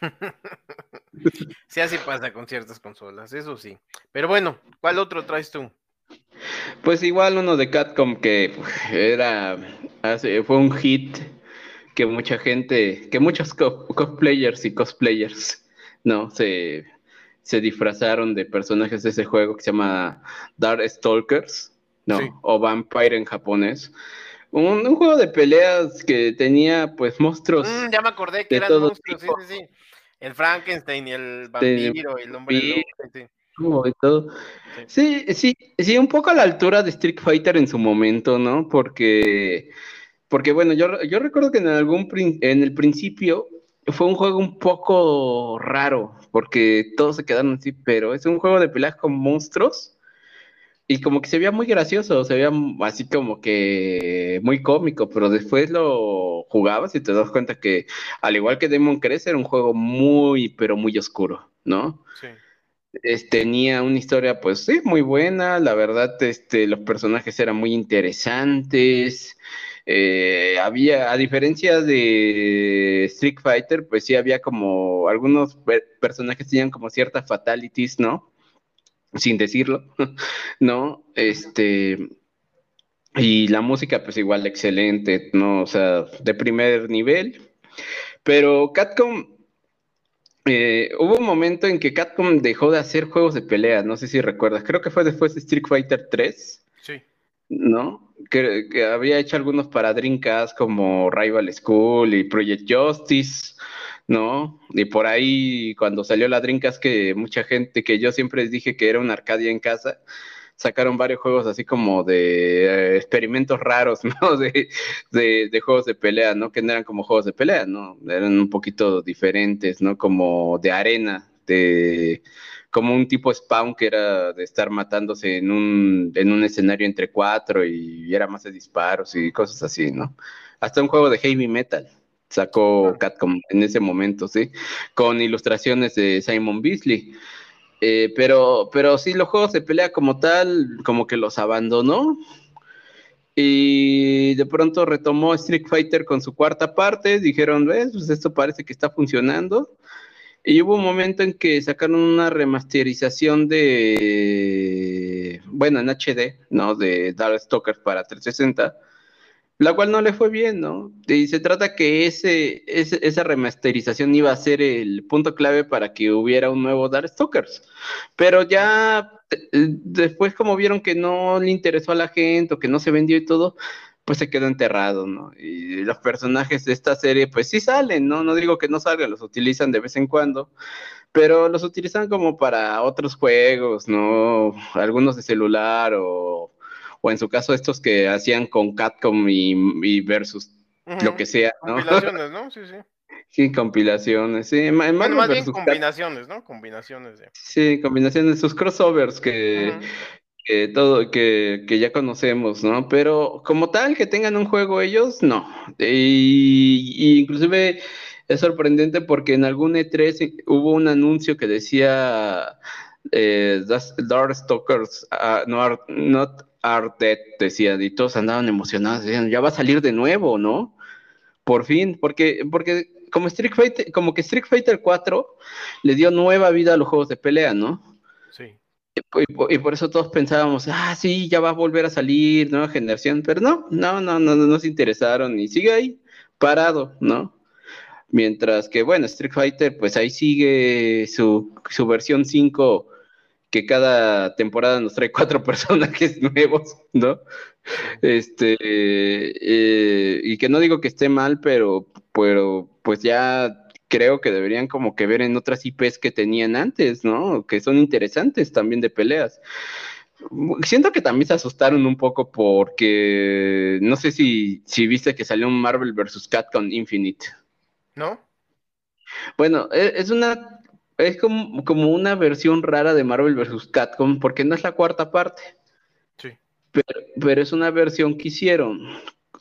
sí, así pasa con ciertas consolas, eso sí. Pero bueno, ¿cuál otro traes tú? Pues igual uno de Catcom que era, fue un hit que mucha gente, que muchos cosplayers y cosplayers, ¿no? Se, se disfrazaron de personajes de ese juego que se llama Dark Stalkers, ¿no? O Vampire en japonés. Un, juego de peleas que tenía pues monstruos. Mm, ya me acordé que eran monstruos, sí, sí, sí. El Frankenstein y el vampiro y el hombre sí. Sí, sí, sí, un poco a la altura de Street Fighter en su momento, ¿no? Porque, porque bueno, yo, yo recuerdo que en algún en el principio fue un juego un poco raro, porque todos se quedaron así, pero es un juego de peleas con monstruos y como que se veía muy gracioso, se veía así como que muy cómico, pero después lo jugabas y te das cuenta que, al igual que Demon Crest, era un juego muy, pero muy oscuro, ¿no? Sí. tenía una historia, pues sí, muy buena, la verdad, este, los personajes eran muy interesantes. Eh, había, a diferencia de Street Fighter, pues sí había como algunos personajes tenían como ciertas fatalities, ¿no? Sin decirlo, ¿no? Este, y la música, pues igual excelente, ¿no? O sea, de primer nivel. Pero Catcom, eh, hubo un momento en que Catcom dejó de hacer juegos de pelea, no sé si recuerdas, creo que fue después de Street Fighter 3. Sí. ¿No? Que, que había hecho algunos para Dreamcast como Rival School y Project Justice. ¿No? Y por ahí, cuando salió la Dreamcast, que mucha gente, que yo siempre les dije que era una Arcadia en casa, sacaron varios juegos así como de eh, experimentos raros, ¿no? De, de, juegos de pelea, ¿no? Que no eran como juegos de pelea, ¿no? Eran un poquito diferentes, ¿no? Como de arena, de como un tipo spawn que era de estar matándose en un, en un escenario entre cuatro y, era más de disparos y cosas así, ¿no? Hasta un juego de heavy metal sacó Catcom en ese momento, ¿sí? Con ilustraciones de Simon Beasley. Eh, pero, pero sí, los juegos de pelea como tal, como que los abandonó. Y de pronto retomó Street Fighter con su cuarta parte. Dijeron, ves, pues esto parece que está funcionando. Y hubo un momento en que sacaron una remasterización de, bueno, en HD, ¿no? De Darkstalkers para 360 la cual no le fue bien, ¿no? Y se trata que ese, esa remasterización iba a ser el punto clave para que hubiera un nuevo Darkstalkers. Pero ya después como vieron que no le interesó a la gente o que no se vendió y todo, pues se quedó enterrado, ¿no? Y los personajes de esta serie pues sí salen, ¿no? No digo que no salgan, los utilizan de vez en cuando, pero los utilizan como para otros juegos, ¿no? Algunos de celular o o en su caso estos que hacían con Catcom y, versus lo que sea, ¿no? Compilaciones, ¿no? Sí, sí. Sí, compilaciones, sí. Bueno, más bien combinaciones, ¿no? Combinaciones. De... Sí, combinaciones, sus crossovers que, todo, que, que, ya conocemos, ¿no? Pero como tal, que tengan un juego ellos, no. Y, inclusive es sorprendente porque en algún E3 hubo un anuncio que decía eh, Darkstalkers uh, not, not Art Dead, decía, y todos andaban emocionados, decían, ya va a salir de nuevo, ¿no? Por fin, porque, porque como Street Fighter, como que Street Fighter 4 le dio nueva vida a los juegos de pelea, ¿no? Sí. Y, por eso todos pensábamos, ah, sí, ya va a volver a salir, nueva generación, pero no, no, no, no, no, se interesaron y sigue ahí, parado, ¿no? Mientras que, bueno, Street Fighter, pues ahí sigue su, su versión 5 que cada temporada nos trae cuatro personajes nuevos, ¿no? Este, eh, y que no digo que esté mal, pero, pero pues ya creo que deberían como que ver en otras IPs que tenían antes, ¿no? Que son interesantes también de peleas. Siento que también se asustaron un poco porque no sé si, si viste que salió un Marvel vs. Capcom Infinite. ¿No? Bueno, e, es una es como, como una versión rara de Marvel vs. Capcom, porque no es la cuarta parte. Sí. Pero, es una versión que hicieron,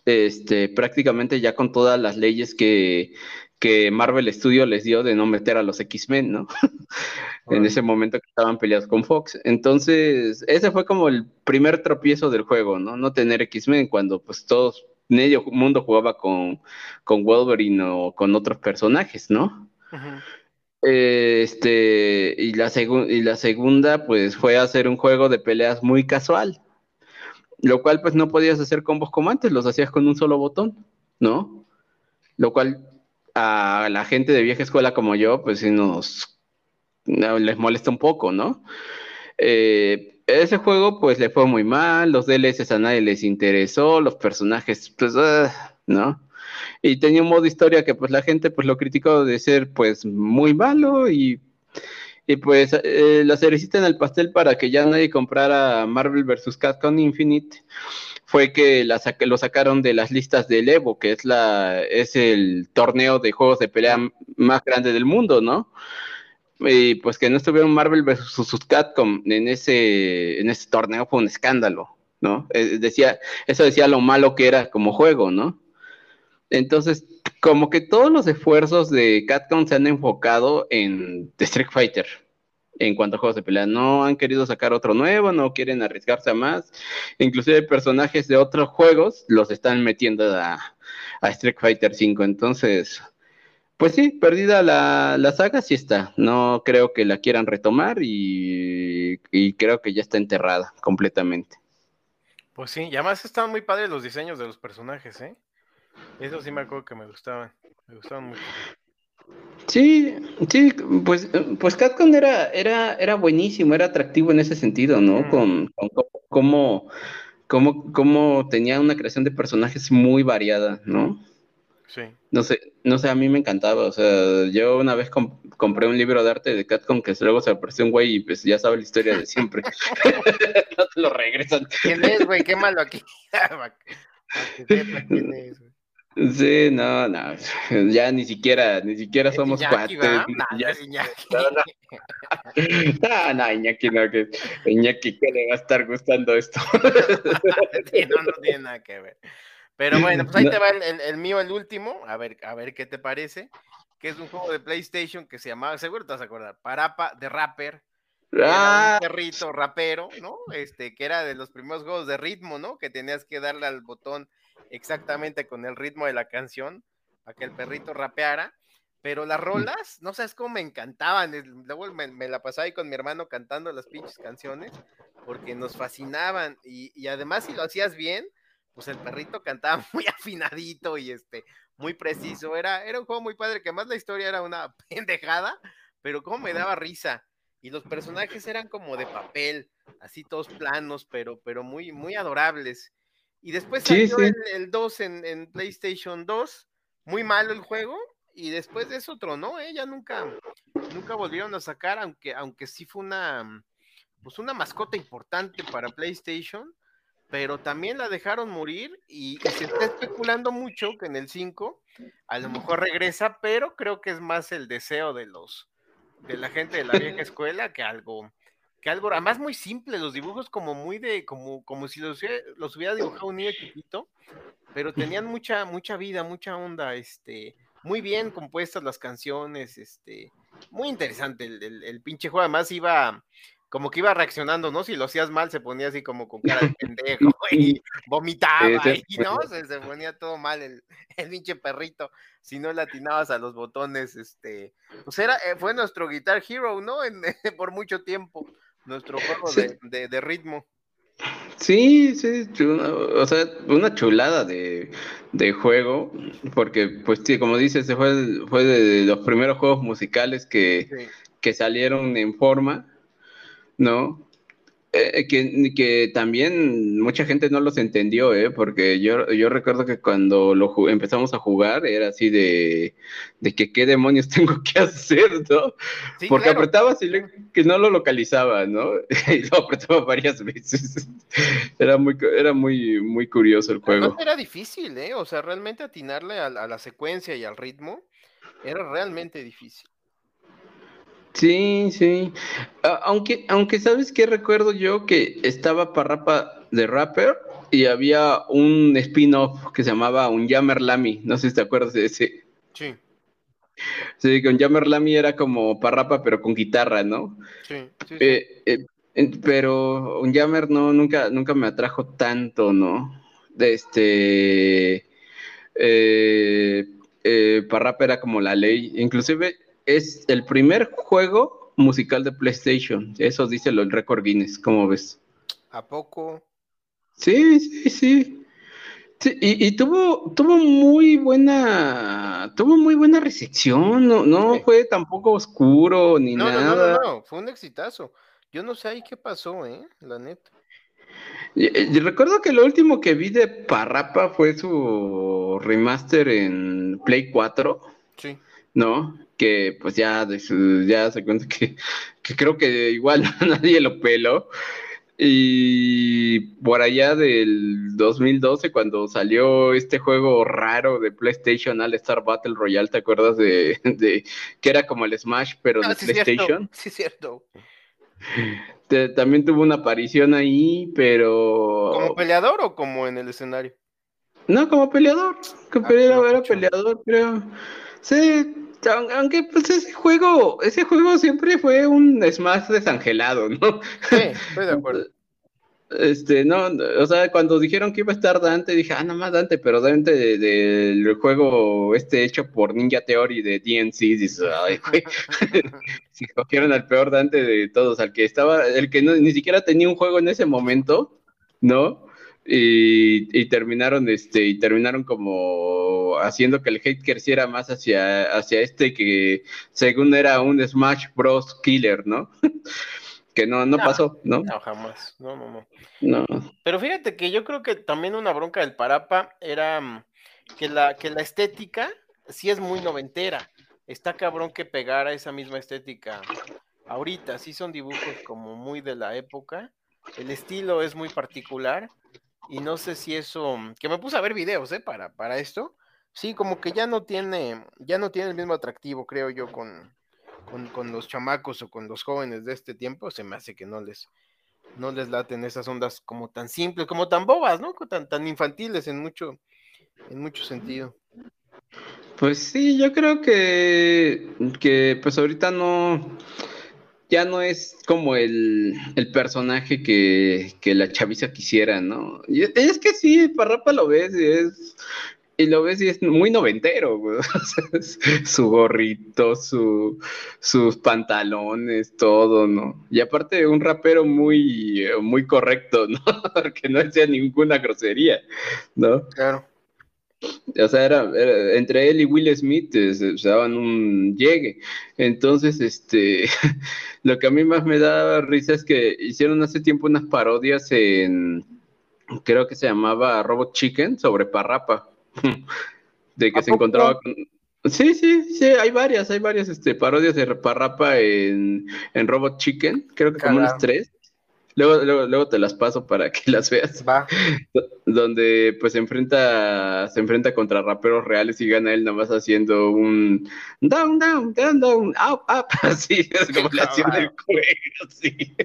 este, prácticamente ya con todas las leyes que, que Marvel Studio les dio de no meter a los X-Men, ¿no? en ese momento que estaban peleados con Fox. Entonces, ese fue como el primer tropiezo del juego, ¿no? No tener X-Men cuando pues todos, medio mundo jugaba con, con Wolverine o con otros personajes, ¿no? Ajá. Este, y la, y la segunda, pues fue hacer un juego de peleas muy casual, lo cual pues no podías hacer combos como antes, los hacías con un solo botón, ¿no? Lo cual a la gente de vieja escuela como yo, pues sí nos les molesta un poco, ¿no? Eh, ese juego pues le fue muy mal, los DLCs a nadie les interesó, los personajes, pues, ah, ¿no? Y tenía un modo historia que pues la gente pues lo criticó de ser pues muy malo y, y pues eh, la cerecita en el pastel para que ya nadie comprara Marvel vs. Capcom Infinite fue que la lo sacaron de las listas del Evo, que es la es el torneo de juegos de pelea más grande del mundo, ¿no? Y pues que no estuvieron Marvel vs. Capcom en ese en ese torneo fue un escándalo, ¿no? Eh, decía eso decía lo malo que era como juego, ¿no? Entonces, como que todos los esfuerzos de Capcom se han enfocado en Street Fighter en cuanto a juegos de pelea. No han querido sacar otro nuevo, no quieren arriesgarse a más. Inclusive personajes de otros juegos los están metiendo a, Street Fighter 5. Entonces, pues sí, perdida la, la, saga, sí está. No creo que la quieran retomar y, y creo que ya está enterrada completamente. Pues sí, y además estaban muy padres los diseños de los personajes, ¿eh? Eso sí me acuerdo que me gustaban, me gustaban mucho. Sí, sí, pues, pues Capcom era, era, era buenísimo, era atractivo en ese sentido, ¿no? Mm. Con, cómo, tenía una creación de personajes muy variada, ¿no? Sí. No sé, no sé, a mí me encantaba. O sea, yo una vez compré un libro de arte de Catcom que luego se apareció un güey y pues ya sabe la historia de siempre. no te lo regresan. ¿Quién es, güey? Qué malo aquí. ¿Quién es, güey? Sí, no, no, ya ni siquiera, ni siquiera somos cuates. No, no, no, Iñaki no, que Iñaki que le va a estar gustando esto. no, no tiene nada que ver. Pero bueno, pues ahí te va el, mío, el último, a ver, a ver qué te parece, que es un juego de PlayStation que se llamaba, seguro te vas a acordar, Parapa de Rapper. Ah. un perrito rapero, ¿no? Este, que era de los primeros juegos de ritmo, ¿no? Que tenías que darle al botón exactamente con el ritmo de la canción para que el perrito rapeara. Pero las rolas, no sabes cómo me encantaban. Luego me, la pasaba ahí con mi hermano cantando las pinches canciones porque nos fascinaban. Y, además, si lo hacías bien, pues el perrito cantaba muy afinadito y este, muy preciso. Era, era un juego muy padre, que más la historia era una pendejada, pero cómo me daba risa. Y los personajes eran como de papel, así todos planos, pero, pero muy, muy adorables. Y después salió El, 2 en, PlayStation 2, muy malo el juego, y después de eso otro, ¿no? Ella nunca, nunca volvieron a sacar, aunque, aunque sí fue una, pues una mascota importante para PlayStation, pero también la dejaron morir y, se está especulando mucho que en el 5 a lo mejor regresa, pero creo que es más el deseo de los de la gente de la vieja escuela que algo que algo, además muy simple, los dibujos como muy de, como, como si los, los hubiera dibujado un niño chiquito, pero tenían mucha, mucha vida, mucha onda, este, muy bien compuestas las canciones, este, muy interesante el, el, pinche juego, además iba, como que iba reaccionando, ¿no? Si lo hacías mal, se ponía así como con cara de pendejo y vomitaba y no, se, se, ponía todo mal el, el, pinche perrito. Si no le atinabas a los botones, este, pues era, eh, fue nuestro Guitar Hero, ¿no? En, por mucho tiempo nuestro juego de, ritmo. Sí, sí, o sea, una chulada de, juego, porque pues sí, como dices, fue, fue de los primeros juegos musicales que, que salieron en forma, ¿no? Eh, que, que, también mucha gente no los entendió, ¿eh? porque yo, yo recuerdo que cuando lo empezamos a jugar era así de, de que qué demonios tengo que hacer, ¿no? porque apretaba así que no lo localizaba, ¿no? y lo apretaba varias veces. era muy, era muy, muy curioso el juego. era difícil, ¿eh? O sea, realmente atinarle a la secuencia y al ritmo era realmente difícil. Sí, sí. aunque, aunque sabes que recuerdo yo que estaba Parrapa de Rapper y había un spin-off que se llamaba Un Jammer Lamy. No sé si te acuerdas de ese. Sí. Sí, con Jammer Lamy era como Parrapa, pero con guitarra, ¿no? Sí, sí, eh, eh, pero un Jammer no, nunca, nunca me atrajo tanto, ¿no? De este. Eh, Parrapa era como la ley. Inclusive es el primer juego musical de PlayStation. Eso dice el récord Guinness, ¿cómo ves? ¿A poco? Sí, sí, sí. y, tuvo, tuvo muy buena, tuvo muy buena recepción, no, no fue tampoco oscuro ni nada. No, no, no, fue un exitazo. Yo no sé ahí qué pasó, eh, la neta. Y, recuerdo que lo último que vi de Parrapa fue su remaster en Play 4. Sí. ¿No? Que pues ya, ya se cuenta que, creo que igual nadie lo peló. Y por allá del 2012, cuando salió este juego raro de PlayStation All Star Battle Royale, ¿te acuerdas de, que era como el Smash, pero de PlayStation? sí, cierto. también tuvo una aparición ahí, pero. ¿Como peleador o como en el escenario? No, como peleador. Como ah, peleador, era peleador, creo. Sí, aunque pues ese juego, ese juego siempre fue un Smash desangelado, ¿no? Sí, estoy de acuerdo. Este, no, o sea, cuando dijeron que iba a estar Dante, dije, ah, nada más Dante, pero Dante del juego este hecho por Ninja Theory de DNC, dices, ay, güey, si cogieron al peor Dante de todos, al que estaba, el que no, ni siquiera tenía un juego en ese momento, ¿no? Y, terminaron este y terminaron como haciendo que el hate creciera más hacia, hacia este que según era un Smash Bros. Killer, ¿no? que no, no, pasó, ¿no? No, jamás, no, no, no. No. Pero fíjate que yo creo que también una bronca del Parapa era, que la, que la estética sí es muy noventera. Está cabrón que pegara esa misma estética ahorita. Sí son dibujos como muy de la época. El estilo es muy particular. Y no sé si eso. Que me puse a ver videos, ¿eh? Para, para esto. Sí, como que ya no tiene. Ya no tiene el mismo atractivo, creo yo, con, con, los chamacos o con los jóvenes de este tiempo. Se me hace que no les. No les laten esas ondas como tan simples, como tan bobas, ¿no? Tan, tan infantiles en mucho, en mucho sentido. Pues sí, yo creo que, que pues ahorita no, ya no es como el, personaje que, la chaviza quisiera, ¿no? Y es que sí, Parrapa lo ves y es, y lo ves y es muy noventero, su gorrito, su, sus pantalones, todo, ¿no? Y aparte un rapero muy, muy correcto, ¿no? que no hacía ninguna grosería, ¿no? Claro. O sea, era, entre él y Will Smith eh, se, daban un llegue. Entonces, este, lo que a mí más me da risa es que hicieron hace tiempo unas parodias en, creo que se llamaba Robot Chicken sobre Parrapa, de que se encontraba con... Sí, sí, sí, hay varias, hay varias este, parodias de Parrapa en, en Robot Chicken, creo que como unas tres. Luego, luego, luego te las paso para que las veas. Va. Donde pues se enfrenta, se enfrenta contra raperos reales y gana él nada más haciendo un down, down, down, down, up, up. Así es como la acción del juego. Sí,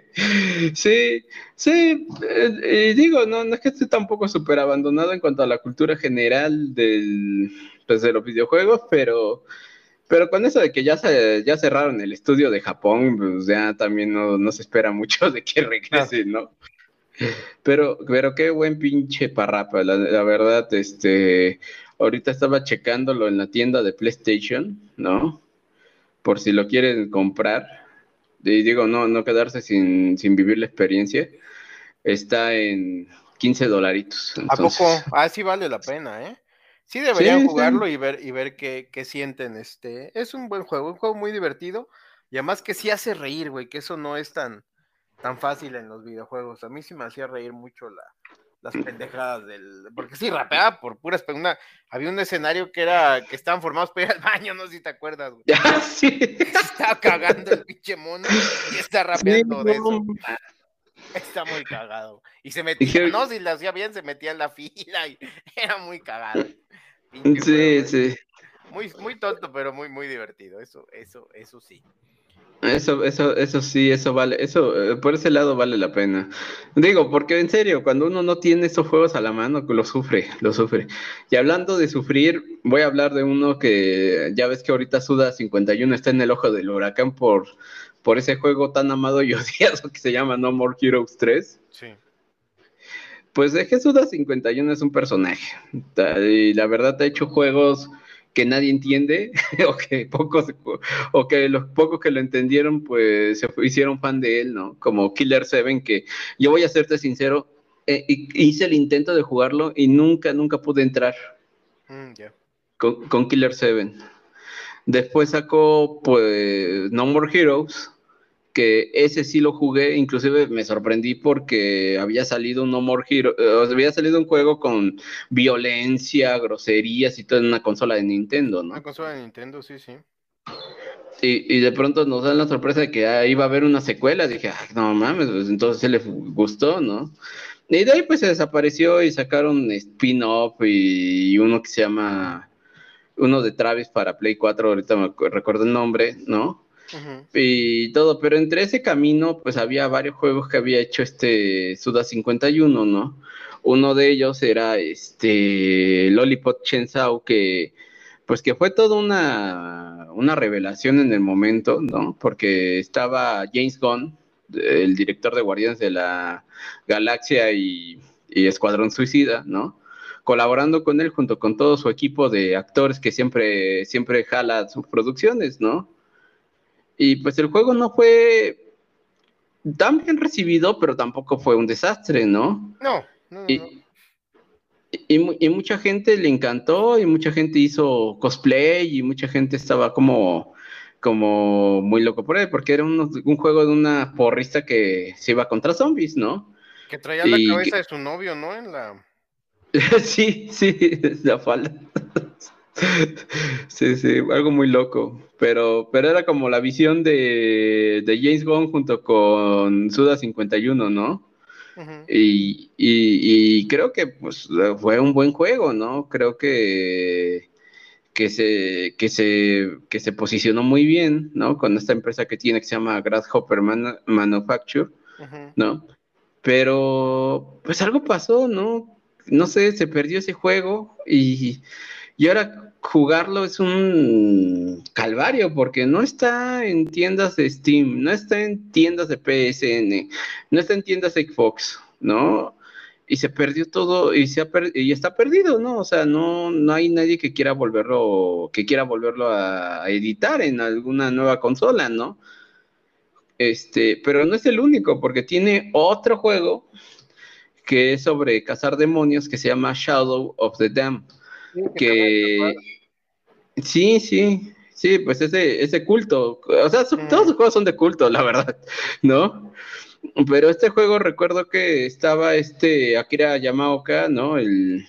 sí, sí. Eh, y digo, no, no es que esté tampoco súper abandonado en cuanto a la cultura general del, pues, de los videojuegos, pero pero con eso de que ya, se, ya cerraron el estudio de Japón, pues ya también no, se espera mucho de que regrese, ¿no? Pero, pero qué buen pinche parrapa, la, verdad, este, ahorita estaba checándolo en la tienda de PlayStation, ¿no? Por si lo quieren comprar. Y digo, no, no quedarse sin, sin vivir la experiencia. Está en 15 dolaritos. ¿A poco? Ah, sí vale la pena, ¿eh? Sí deberían jugarlo y ver, y ver qué, qué, sienten. Este, es un buen juego, un juego muy divertido. Y además que sí hace reír, güey, que eso no es tan, tan fácil en los videojuegos. A mí sí me hacía reír mucho la, las pendejadas del. Porque sí, rapeaba por puras. Una, había un escenario que era que estaban formados para ir al baño, no sé si te acuerdas, güey. sí. Estaba cagando el pinche mono y está rapeando de eso. Está muy cagado. Y se metía, no, si lo hacía bien, se metía en la fila y era muy cagado. Sí, sí. Muy, muy tonto, pero muy, muy divertido. Eso, eso, eso sí. Eso, eso, eso sí, eso vale, eso, eh, por ese lado vale la pena. Digo, porque en serio, cuando uno no tiene esos juegos a la mano, lo sufre, lo sufre. Y hablando de sufrir, voy a hablar de uno que ya ves que ahorita Suda 51 está en el ojo del huracán por, por ese juego tan amado y odiado que se llama No More Heroes 3. Sí. Pues de Jesús 51 es un personaje. Y la verdad ha hecho juegos que nadie entiende, o que pocos, o que los pocos que lo entendieron, pues se hicieron fan de él, ¿no? Como Killer 7, que yo voy a serte sincero, eh, hice el intento de jugarlo y nunca, nunca pude entrar. Mm, con, con, Killer 7. Después sacó, pues, No More Heroes, que ese sí lo jugué, inclusive me sorprendí porque había salido un No More Hero, eh, había salido un juego con violencia, groserías y todo en una consola de Nintendo, ¿no? Una consola de Nintendo, sí, sí. Y, y de pronto nos dan la sorpresa de que ah, iba a haber una secuela, dije, Ay, no mames, pues entonces se le gustó, ¿no? Y de ahí pues se desapareció y sacaron spin-off y, uno que se llama, uno de Travis para Play 4, ahorita me recuerdo el nombre, ¿no? Y todo, pero entre ese camino, pues había varios juegos que había hecho este Suda 51, ¿no? Uno de ellos era este Lollipop Chainsaw, que pues que fue toda una, una revelación en el momento, ¿no? Porque estaba James Gunn, el director de Guardianes de la Galaxia y, y Escuadrón Suicida, ¿no? colaborando con él junto con todo su equipo de actores que siempre, siempre jala sus producciones, ¿no? Y pues el juego no fue tan bien recibido, pero tampoco fue un desastre, ¿no? No, no, y, Y, mucha gente le encantó y mucha gente hizo cosplay y mucha gente estaba como, como muy loco por él, porque era un, juego de una porrista que se iba contra zombies, ¿no? Que traía la cabeza de su novio, ¿no? En la... sí, sí, la falda. Sí, sí, algo muy loco. Pero, pero era como la visión de, de James Bond junto con Suda 51, ¿no? y, y, creo que pues, fue un buen juego, ¿no? Creo que, que, se, que, se, que se posicionó muy bien, ¿no? Con esta empresa que tiene que se llama Grasshopper Manufacture, ¿no? Pero pues algo pasó, ¿no? No sé, se perdió ese juego y y ahora jugarlo es un calvario porque no está en tiendas de Steam, no está en tiendas de PSN, no está en tiendas de Xbox, ¿no? Y se perdió todo y, se y está perdido, ¿no? O sea, no, no hay nadie que quiera volverlo, que quiera volverlo a, editar en alguna nueva consola, ¿no? Este, pero no es el único, porque tiene otro juego que es sobre cazar demonios que se llama Shadow of the Dam que sí, sí, sí, pues ese, ese culto, o sea, todos los juegos son de culto, la verdad, ¿no? Pero este juego recuerdo que estaba este Akira Yamaoka, ¿no? El,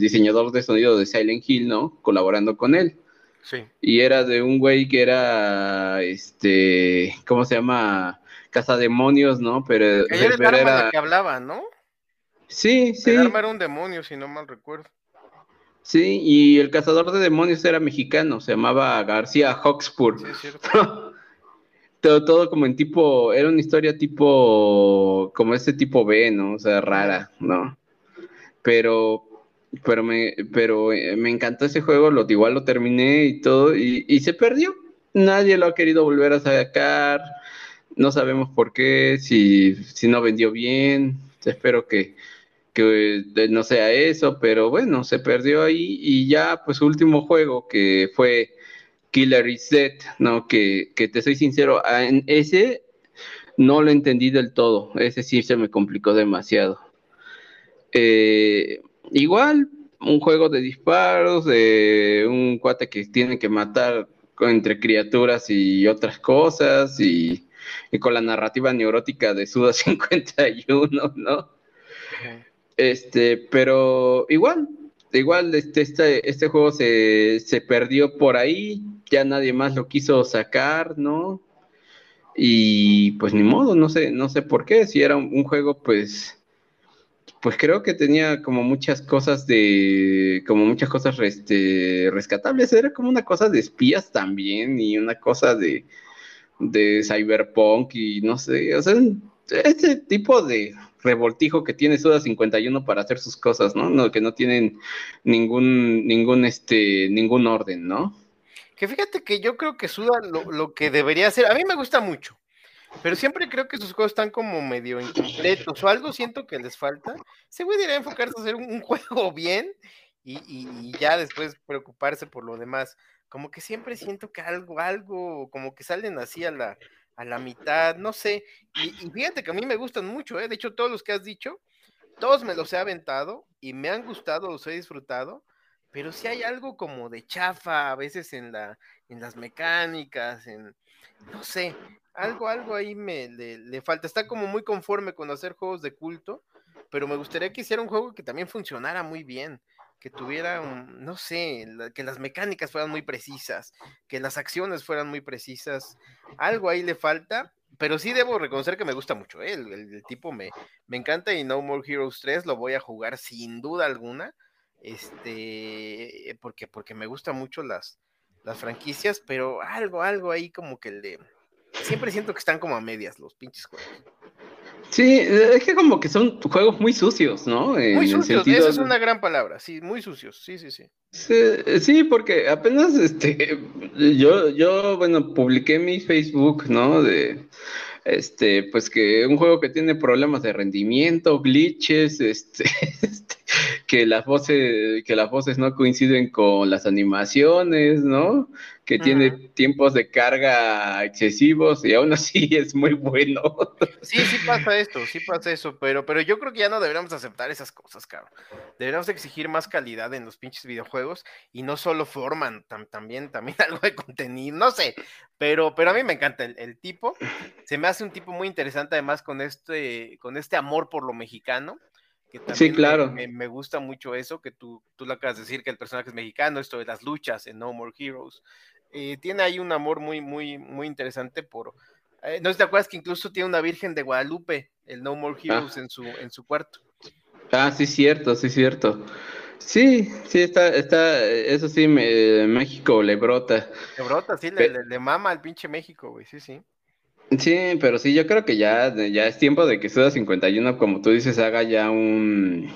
diseñador de sonido de Silent Hill, ¿no? Colaborando con él. Sí. Y era de un güey que era, este, ¿cómo se llama? Cazademonios, ¿no? Pero, era el arma que hablaba, ¿no? Sí, sí. El arma era un demonio, si no mal recuerdo. Sí, y el cazador de demonios era mexicano, se llamaba García Hawkspur. Sí, cierto. todo, todo como en tipo, era una historia tipo, como este tipo B, ¿no? O sea, rara, ¿no? Pero, pero me, pero eh, me encantó ese juego, lo, igual lo terminé y todo, y, y se perdió. Nadie lo ha querido volver a sacar, no sabemos por qué, si, si no vendió bien, espero que, que no sea eso, pero bueno, se perdió ahí y ya pues último juego que fue Killer is ¿no? Que, que te soy sincero, en ese no lo entendí del todo, ese sí se me complicó demasiado. Eh, igual, un juego de disparos, de un cuate que tiene que matar entre criaturas y otras cosas, y, y con la narrativa neurótica de Suda 51, ¿no? Este, pero igual, igual este, este, este juego se, se, perdió por ahí, ya nadie más lo quiso sacar, ¿no? Y pues ni modo, no sé, no sé por qué, si era un, juego, pues, pues creo que tenía como muchas cosas de, como muchas cosas este, rescatables, era como una cosa de espías también y una cosa de, de cyberpunk y no sé, o sea, ese tipo de revoltijo que tiene Suda 51 para hacer sus cosas, ¿no? no que no tienen ningún, ningún, este, ningún orden, ¿no? Que fíjate que yo creo que Suda lo, que debería hacer, a mí me gusta mucho, pero siempre creo que sus juegos están como medio incompletos o algo siento que les falta. Se güey debería enfocarse a hacer un, juego bien y, y, ya después preocuparse por lo demás. Como que siempre siento que algo, algo, como que salen así a la, a la mitad, no sé. Y, fíjate que a mí me gustan mucho, ¿eh? De hecho, todos los que has dicho, todos me los he aventado y me han gustado, los he disfrutado, pero sí hay algo como de chafa a veces en, la, en las mecánicas, en, no sé, algo, algo ahí me le, le falta. Está como muy conforme con hacer juegos de culto, pero me gustaría que hiciera un juego que también funcionara muy bien que tuviera, no sé, que las mecánicas fueran muy precisas, que las acciones fueran muy precisas. Algo ahí le falta, pero sí debo reconocer que me gusta mucho. ¿eh? El, tipo me, me encanta y No More Heroes 3 lo voy a jugar sin duda alguna. Este, porque, porque me gustan mucho las, las franquicias, pero algo, algo ahí como que le. Siempre siento que están como a medias los pinches juegos. Sí, es que como que son juegos muy sucios, ¿no? muy sucios, esa es una gran palabra, sí, muy sucios, sí, sí, sí. Sí, porque apenas, este, yo, yo, bueno, publiqué mi Facebook, ¿no? De, este, pues que un juego que tiene problemas de rendimiento, glitches, este, este que las voces, que las voces no coinciden con las animaciones, ¿no? Que tiene tiempos de carga excesivos y aún así es muy bueno. Sí, sí pasa esto, sí pasa eso, pero, pero yo creo que ya no deberíamos aceptar esas cosas, cabrón. Deberíamos exigir más calidad en los pinches videojuegos y no solo forman, también, también algo de contenido, no sé, pero, pero a mí me encanta el, el, tipo. Se me hace un tipo muy interesante además con este, con este amor por lo mexicano Que también Sí, claro. Me- me gusta mucho eso, que tú, tú lo acabas de decir, que el personaje es mexicano, esto de las luchas en No More Heroes. Eh, tiene ahí un amor muy, muy, muy interesante por... eh, no sé si te acuerdas que incluso tiene una Virgen de Guadalupe, el No More Heroes, en, su, en su cuarto. Ah, sí, cierto, sí, cierto. Sí, sí, está, está, eso sí, me, México le brota. Le brota, sí, le, Pe- le- le mama al pinche México, güey, sí, sí. Sí, pero sí, yo creo que ya, ya es tiempo de que Suda 51, como tú dices, haga ya un,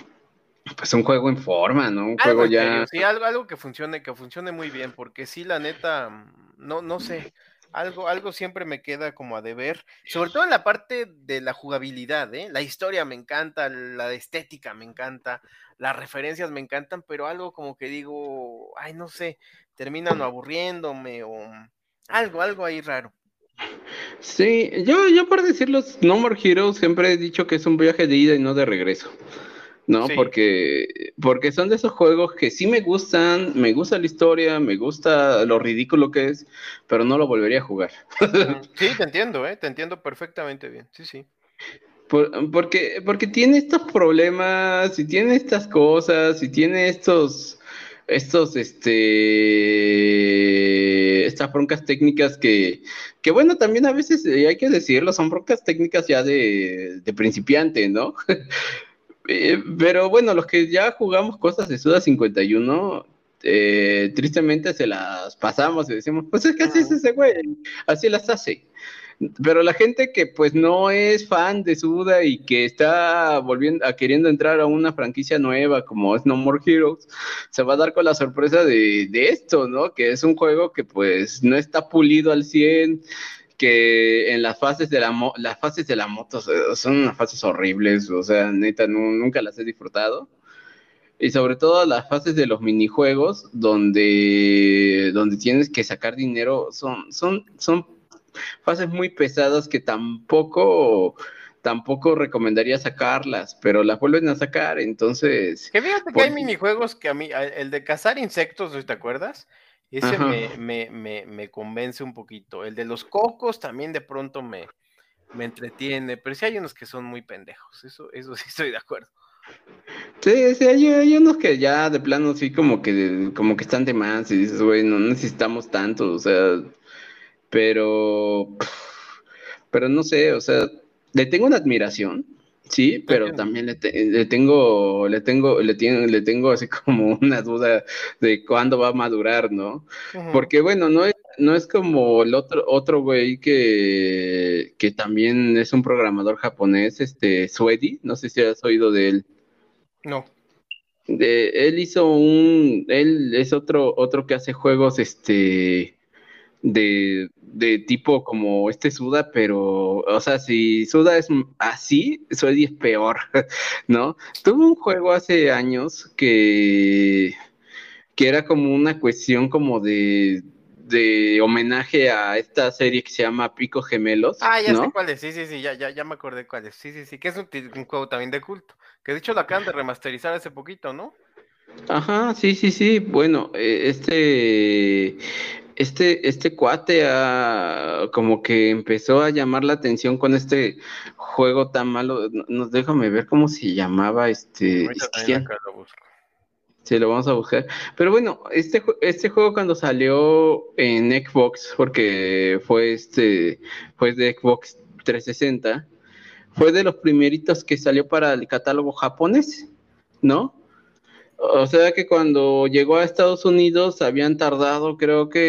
pues un juego en forma, ¿no? Un Algo juego ya. serio, sí, algo, algo que funcione, que funcione muy bien, porque sí, la neta, mm, no, no sé, algo, algo siempre me queda como a deber, sobre todo en la parte de la jugabilidad, ¿eh? La historia me encanta, la estética me encanta, las referencias me encantan, pero algo como que digo, ay, no sé, terminan aburriéndome o mm, algo, algo ahí raro. Sí, yo, yo por decirlo, No More Heroes siempre he dicho que es un viaje de ida y no de regreso, ¿no? Sí. Porque, porque son de esos juegos que sí me gustan, me gusta la historia, me gusta lo ridículo que es, pero no lo volvería a jugar. Sí, te entiendo, ¿eh? Te entiendo perfectamente bien, sí, sí. Por- porque, porque tiene estos problemas, y tiene estas cosas, y tiene estos, estos, este, estas broncas técnicas que, que bueno, también a veces eh, hay que decirlo, son broncas técnicas ya de, de principiante, ¿no? Eh, Pero bueno, los que ya jugamos cosas de Suda 51, eh, tristemente se las pasamos y decimos, pues es que así es ese güey, así las hace. Pero la gente que pues no es fan de Suda y que está volviendo a queriendo entrar a una franquicia nueva como es No More Heroes, se va a dar con la sorpresa de, de esto, ¿no? Que es un juego que pues no está pulido al 100, que en las fases de la mo- las fases de la moto son unas fases horribles, o sea, neta, nu- nunca las he disfrutado. Y sobre todo las fases de los minijuegos donde, donde tienes que sacar dinero son, son, son fases muy pesadas que tampoco, tampoco recomendaría sacarlas, pero las vuelven a sacar, entonces... Que fíjate que Por- hay minijuegos que a mí, el de cazar insectos, ¿te acuerdas? Ese me, me, me, me convence un poquito. El de los cocos también de pronto me, me entretiene, pero sí hay unos que son muy pendejos, eso, eso sí estoy de acuerdo. Sí, sí, hay, hay unos que ya de plano sí como que como que están de más y dices, güey, no necesitamos tanto, o sea, pero pero no sé, o sea, le tengo una admiración, sí, pero Entiendo. también le, te- le tengo le tengo le tengo le tengo así como una duda de cuándo va a madurar, ¿no? Porque bueno, no es, no es como el otro, otro güey que, que también es un programador japonés, este Suedi, no sé si has oído de él. No. De, él hizo un, él es otro, otro que hace juegos, este, de, de tipo como este Suda, pero, o sea, si Suda es así, Suedi es peor, ¿no? Tuvo un juego hace años que, que era como una cuestión como de, de homenaje a esta serie que se llama Pico Gemelos, Ah, ya ¿no? sé cuál es, sí, sí, sí, ya, ya, ya me acordé cuál es. Sí, sí, sí, que es un, un juego también de culto. Que de hecho lo acaban de remasterizar hace poquito, ¿no? Ajá, sí, sí, sí. Bueno, eh, este, este, este cuate ah, como que empezó a llamar la atención con este juego tan malo. No, no, déjame ver cómo se llamaba este. Lo. Sí, lo vamos a buscar. Pero bueno, este, este juego cuando salió en Xbox, porque fue este, fue de Xbox 360, fue de los primeritos que salió para el catálogo japonés, ¿no? O sea que cuando llegó a Estados Unidos habían tardado, creo que,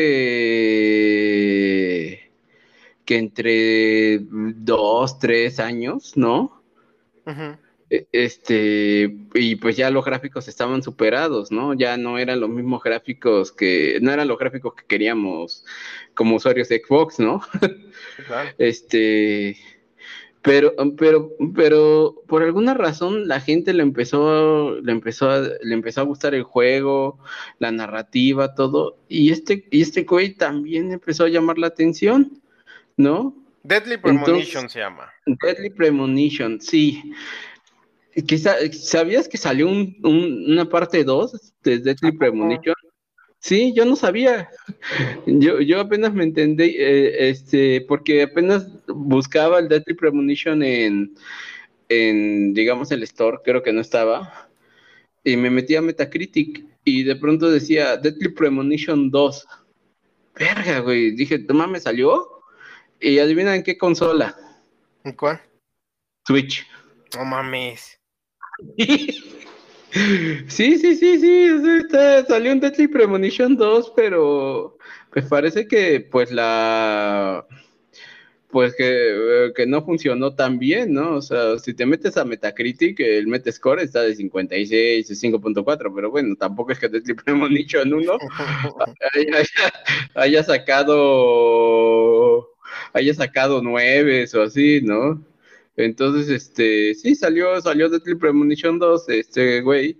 que entre dos, tres años, ¿no? E- Este, y pues ya los gráficos estaban superados, ¿no? Ya no eran los mismos gráficos que, no eran los gráficos que queríamos como usuarios de Xbox, ¿no? Claro. Este, pero, pero, pero por alguna razón la gente le empezó, le empezó a, le empezó a gustar el juego, la narrativa, todo, y este, y este güey también empezó a llamar la atención, ¿no? Deadly Entonces- Premonition se llama. Deadly Premonition, sí. ¿Sabías que salió un- un- una parte 2 de Deadly Premonition? Sí, yo no sabía. Yo, yo apenas me entendí, eh, este, porque apenas buscaba el Deadly Premonition en, en, digamos, el store, creo que no estaba, y me metí a Metacritic y de pronto decía Deadly Premonition 2. Verga, güey. Dije, toma, me salió. Y adivina en qué consola. ¿En cuál? Switch. No mames. Sí, sí, sí, sí, salió un Deadly Premonition 2, pero pues parece que pues la pues que, que, no funcionó tan bien, ¿no? O sea, si te metes a Metacritic, el Metascore está de 56, 5.4, pero bueno, tampoco es que Deadly Premonition 1 haya, haya, sacado haya sacado 9 o así, ¿no? Entonces, este, sí, salió, salió Deadly Premonition 2, este güey,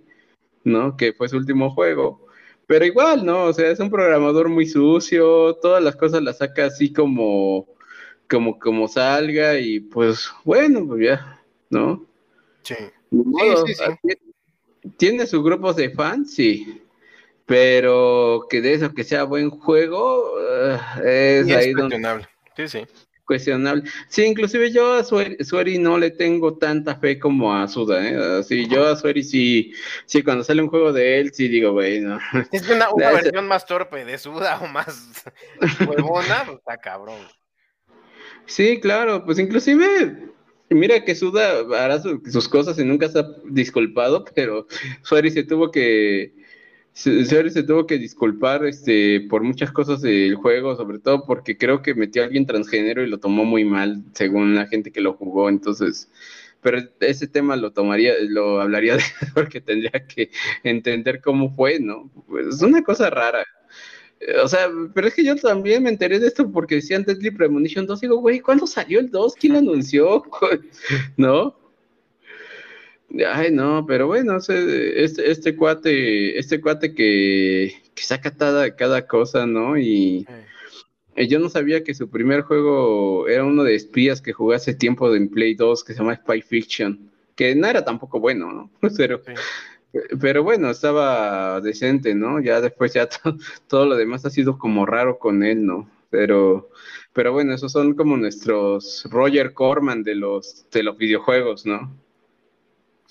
¿no? Que fue su último juego. Pero igual, ¿no? O sea, es un programador muy sucio, todas las cosas las saca así como como, como salga y pues bueno, pues ya, ¿no? Sí. sí, sí, ¿Tiene sus grupos de fans? Sí. Pero que de eso que sea buen juego, uh, es, es ahí cuestionable. Sí, sí. Cuestionable. Sí, inclusive yo a Sueri, no le tengo tanta fe como a Suda, ¿eh? Sí, yo a Sueri sí, sí, cuando sale un juego de él, sí digo, güey, no. Es una, una versión más torpe de Suda o más huevona, pues, está cabrón. Sí, claro, pues inclusive, mira que Suda hará sus cosas y nunca se ha disculpado, pero Suárez se tuvo que, Se tuvo que disculpar este, por muchas cosas del juego, sobre todo porque creo que metió a alguien transgénero y lo tomó muy mal, según la gente que lo jugó, entonces pero ese tema lo tomaría, lo hablaría de, porque tendría que entender cómo fue, ¿no? Pues es una cosa rara. O sea, pero es que yo también me enteré de esto porque decían Deadly Premonition 2. Digo, güey, ¿cuándo salió el 2? ¿Quién anunció? ¿No? Ay, no, pero bueno, este, este cuate, este cuate que, que saca cada, cada cosa, ¿no? Y, yo no sabía que su primer juego era uno de espías que jugué hace tiempo en Play 2 que se llama Spy Fiction, que no era tampoco bueno, ¿no? Pero, pero bueno, estaba decente, ¿no? Ya después ya todo lo demás ha sido como raro con él, ¿no? Pero, pero bueno, esos son como nuestros Roger Corman de los, de los videojuegos, ¿no?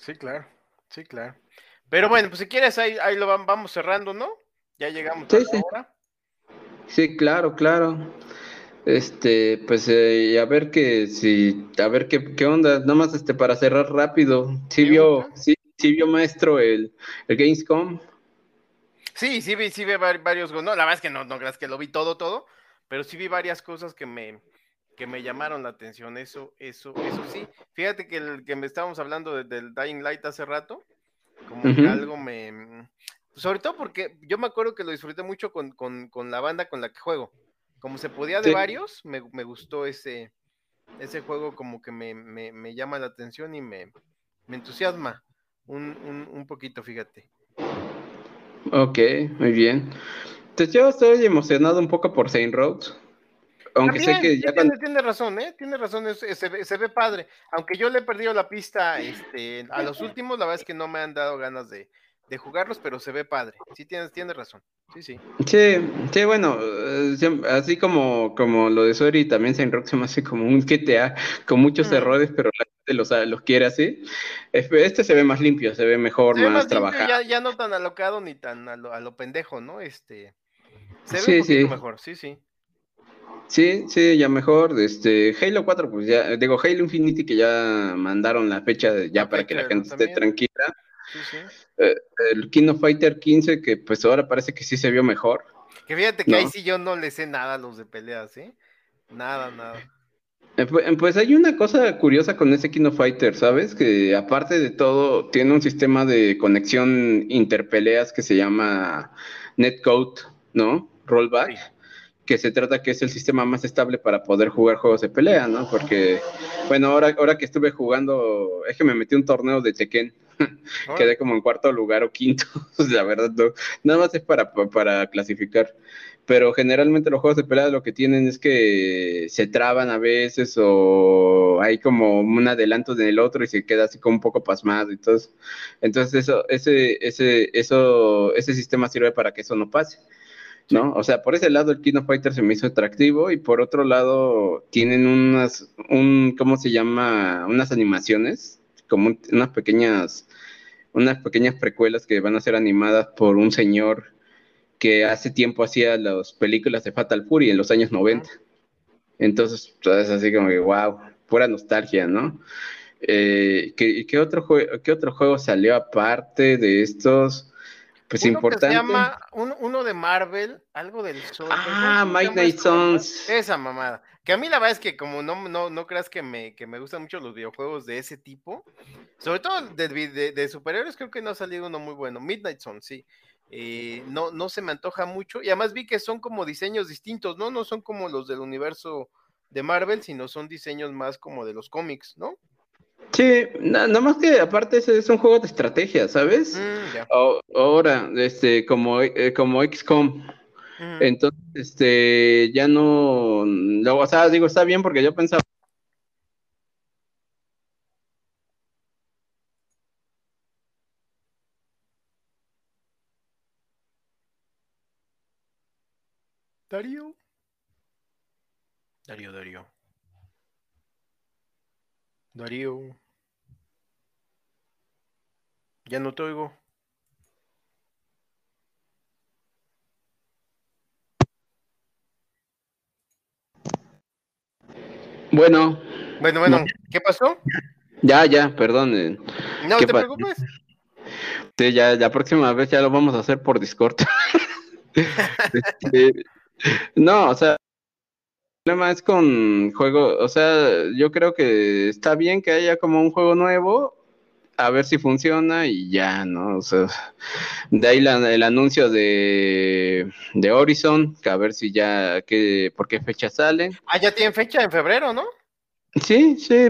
Sí, claro, sí, claro. Pero bueno, pues si quieres, ahí, ahí lo vamos cerrando, ¿no? Ya llegamos a la sí. hora. Sí, claro, claro. Este, pues eh, a ver qué, si, a ver qué, qué onda, nada más este para cerrar rápido. Sí vio, sí, sí vio maestro el, el Gamescom. Sí, sí vi, sí vi varios, no, la verdad es que no, no creas que lo vi todo, todo, pero sí vi varias cosas que me, que me llamaron la atención, eso, eso, eso sí. Fíjate que el que me estábamos hablando del Dying Light hace rato, como que algo me, sobre todo porque yo me acuerdo que lo disfruté mucho con, la banda con la que juego. Como se podía de varios, me, gustó ese, ese juego como que me, me llama la atención y me, me entusiasma un, un, poquito, fíjate. Ok, muy bien. Entonces yo estoy emocionado un poco por Saint Roads. Aunque sé que ya tiene, razón, ¿eh? Tiene razón, se, ve, se, ve, padre. Aunque yo le he perdido la pista este, a los últimos, la verdad es que no me han dado ganas de, de jugarlos, pero se ve padre. Sí, tienes, tienes razón. Sí, sí. Sí, sí, bueno, eh, así como, como lo de Sori, también Saint Rock se me hace como un GTA con muchos errores, pero la gente los, los, quiere así. Este se ve más limpio, se ve mejor, más, trabajado. Ya, ya, no tan alocado ni tan a lo, a lo pendejo, ¿no? Este, se ve un poquito mejor, sí, sí. Sí, sí, ya mejor. Este, Halo 4, pues ya, digo, Halo Infinity que ya mandaron la fecha ya para que la gente esté tranquila. Eh, el King of Fighter 15, que pues ahora parece que sí se vio mejor. Que fíjate que ahí sí yo no le sé nada a los de peleas, ¿eh? Nada, nada. Eh, eh, pues hay una cosa curiosa con ese King of Fighter, ¿sabes? Que aparte de todo, tiene un sistema de conexión interpeleas que se llama Netcode, ¿no? Rollback. Que se trata que es el sistema más estable para poder jugar juegos de pelea, ¿no? Porque, bueno, ahora, ahora que estuve jugando, es que me metí un torneo de Tekken Quedé como en cuarto lugar o quinto, la verdad, no. Nada más es para, para clasificar. Pero generalmente los juegos de pelea lo que tienen es que se traban a veces o hay como un adelanto en el otro y se queda así como un poco pasmado y todo. Entonces eso, ese, ese, eso, ese sistema sirve para que eso no pase. ¿No? O sea, por ese lado el Kino Fighter se me hizo atractivo y por otro lado tienen unas, un, ¿cómo se llama? Unas animaciones como unas pequeñas, unas pequeñas precuelas que van a ser animadas por un señor que hace tiempo hacía las películas de Fatal Fury en los años 90. Entonces, pues, es así como que, wow, pura nostalgia, ¿no? Eh, ¿qué, otro ¿Qué otro juego salió aparte de estos? Pues uno importante. se llama uno de Marvel, algo del sol. Ah, Midnight Sons. Esa mamada. Que a mí la verdad es que como no, no, no creas que me, que me gustan mucho los videojuegos de ese tipo, sobre todo de, de, superhéroes, creo que no ha salido uno muy bueno. Midnight Sons, sí. Eh, no, no se me antoja mucho. Y además vi que son como diseños distintos, ¿no? No son como los del universo de Marvel, sino son diseños más como de los cómics, ¿no? Sí, nada más que aparte es, es un juego de estrategia, ¿sabes? Mm, ahora, este, como, eh, como XCOM. Entonces, este, ya no, no, o sea, digo, está bien porque yo pensaba Darío. Darío, Darío. Darío. Ya no te oigo. Bueno. Bueno, bueno, ¿qué pasó? Ya, ya, perdón. Eh, no te preocupes. Sí, ya, la próxima vez ya lo vamos a hacer por Discord. Este, no, o sea, problema es con juego, o sea, yo creo que está bien que haya como un juego nuevo, a ver si funciona y ya, ¿no? O sea, de ahí el anuncio de, de Horizon, que a ver si ya, que, por qué fecha sale. Ah, ya tienen fecha en febrero, ¿no? Sí, sí,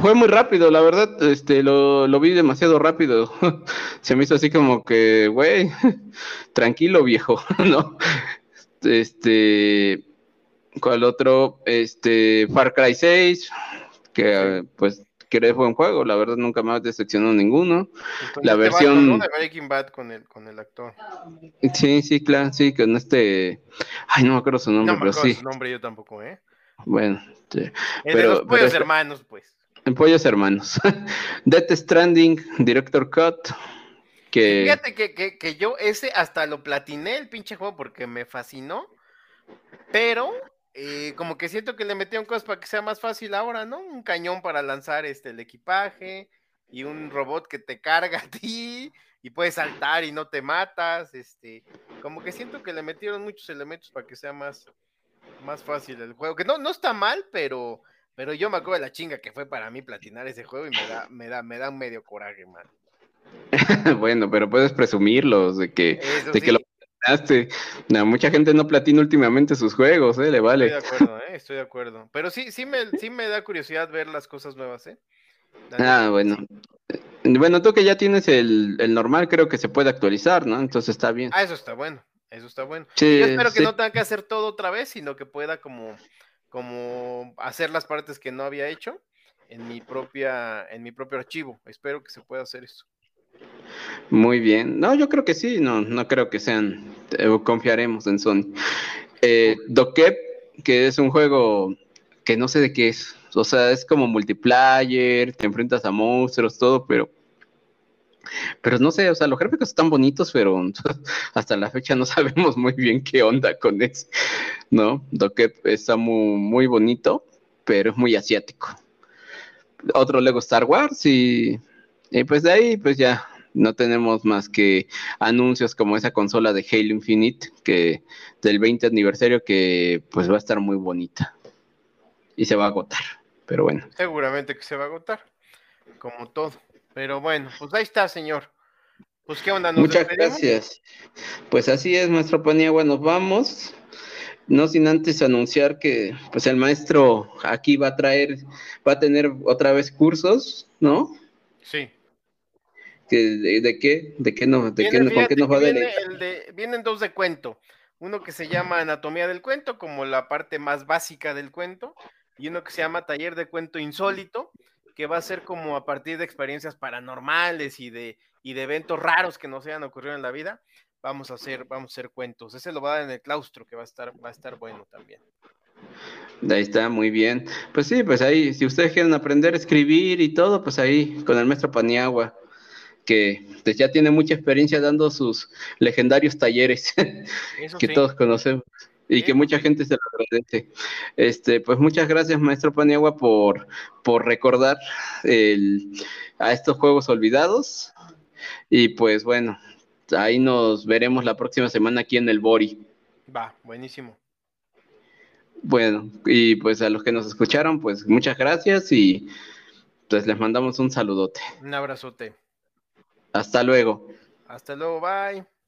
fue muy rápido, la verdad, este, lo, lo vi demasiado rápido. Se me hizo así como que, güey, tranquilo viejo, ¿no? Este, ¿Cuál otro? Este, Far Cry 6, que pues que fue un juego, la verdad nunca me ha decepcionado ninguno. La versión de Breaking Bad con el, con el actor. Sí, sí, claro, sí, con este, ay, no me acuerdo su nombre, no me acuerdo su nombre yo tampoco, ¿eh? Bueno, sí. pero, los pollos hermanos, pues. En pollos hermanos. Death Stranding, Director Cut. Que... Fíjate que, que, que yo ese hasta lo platiné el pinche juego porque me fascinó, pero eh, como que siento que le metieron cosas para que sea más fácil ahora, ¿no? Un cañón para lanzar este el equipaje y un robot que te carga a ti y puedes saltar y no te matas, este, como que siento que le metieron muchos elementos para que sea más, más fácil el juego, que no, no está mal, pero, pero yo me acuerdo de la chinga que fue para mí platinar ese juego y me da, me da, me da un medio coraje, man. bueno, pero puedes presumirlos de que, de que lo mucha gente no platina últimamente sus juegos, ¿eh? Le vale. Estoy de acuerdo, ¿eh? Estoy de acuerdo. Pero sí, sí me, sí me da curiosidad ver las cosas nuevas, ¿eh? Ah, bueno. Bueno, tú que ya tienes el, normal, creo que se puede actualizar, ¿no? Entonces está bien. Ah, eso está bueno. Eso está bueno. Yo espero que no tenga que hacer todo otra vez, sino que pueda como, como hacer las partes que no había hecho en mi propia, en mi propio archivo. Espero que se pueda hacer eso. Muy bien. No, yo creo que sí, no, no creo que sean, eh, confiaremos en Sony. Eh, Dokep, que es un juego que no sé de qué es. O sea, es como multiplayer, te enfrentas a monstruos, todo, pero pero no sé, o sea, los gráficos están bonitos, pero hasta la fecha no sabemos muy bien qué onda con eso, ¿no? Dokep está muy, muy bonito, pero es muy asiático. Otro Lego Star Wars y y pues de ahí, pues ya no tenemos más que anuncios como esa consola de Halo Infinite, que del 20 aniversario, que pues va a estar muy bonita. Y se va a agotar, pero bueno. Seguramente que se va a agotar, como todo. Pero bueno, pues ahí está, señor. Pues qué onda, Muchas gracias. Pues así es, maestro Paniagua, nos vamos. No sin antes anunciar que pues el maestro aquí va a traer, va a tener otra vez cursos, ¿no? Sí de, qué? ¿De qué no? ¿De qué, ¿Con qué nos va a viene Vienen dos de cuento. Uno que se llama Anatomía del Cuento, como la parte más básica del cuento, y uno que se llama Taller de Cuento Insólito, que va a ser como a partir de experiencias paranormales y de, y de eventos raros que nos hayan ocurrido en la vida. Vamos a hacer, vamos a hacer cuentos. Ese lo va a dar en el claustro, que va a estar, va a estar bueno también. Ahí está, muy bien. Pues sí, pues ahí, si ustedes quieren aprender a escribir y todo, pues ahí con el maestro Paniagua, que pues, ya tiene mucha experiencia dando sus legendarios talleres que todos conocemos y que mucha gente se lo agradece. Este, pues muchas gracias, maestro Paniagua, por, por recordar el, a estos juegos olvidados. Y pues bueno, ahí nos veremos la próxima semana aquí en el Bori. Va, buenísimo. Bueno, y pues a los que nos escucharon, pues muchas gracias y pues les mandamos un saludote. Un abrazote. Hasta luego. Hasta luego, bye.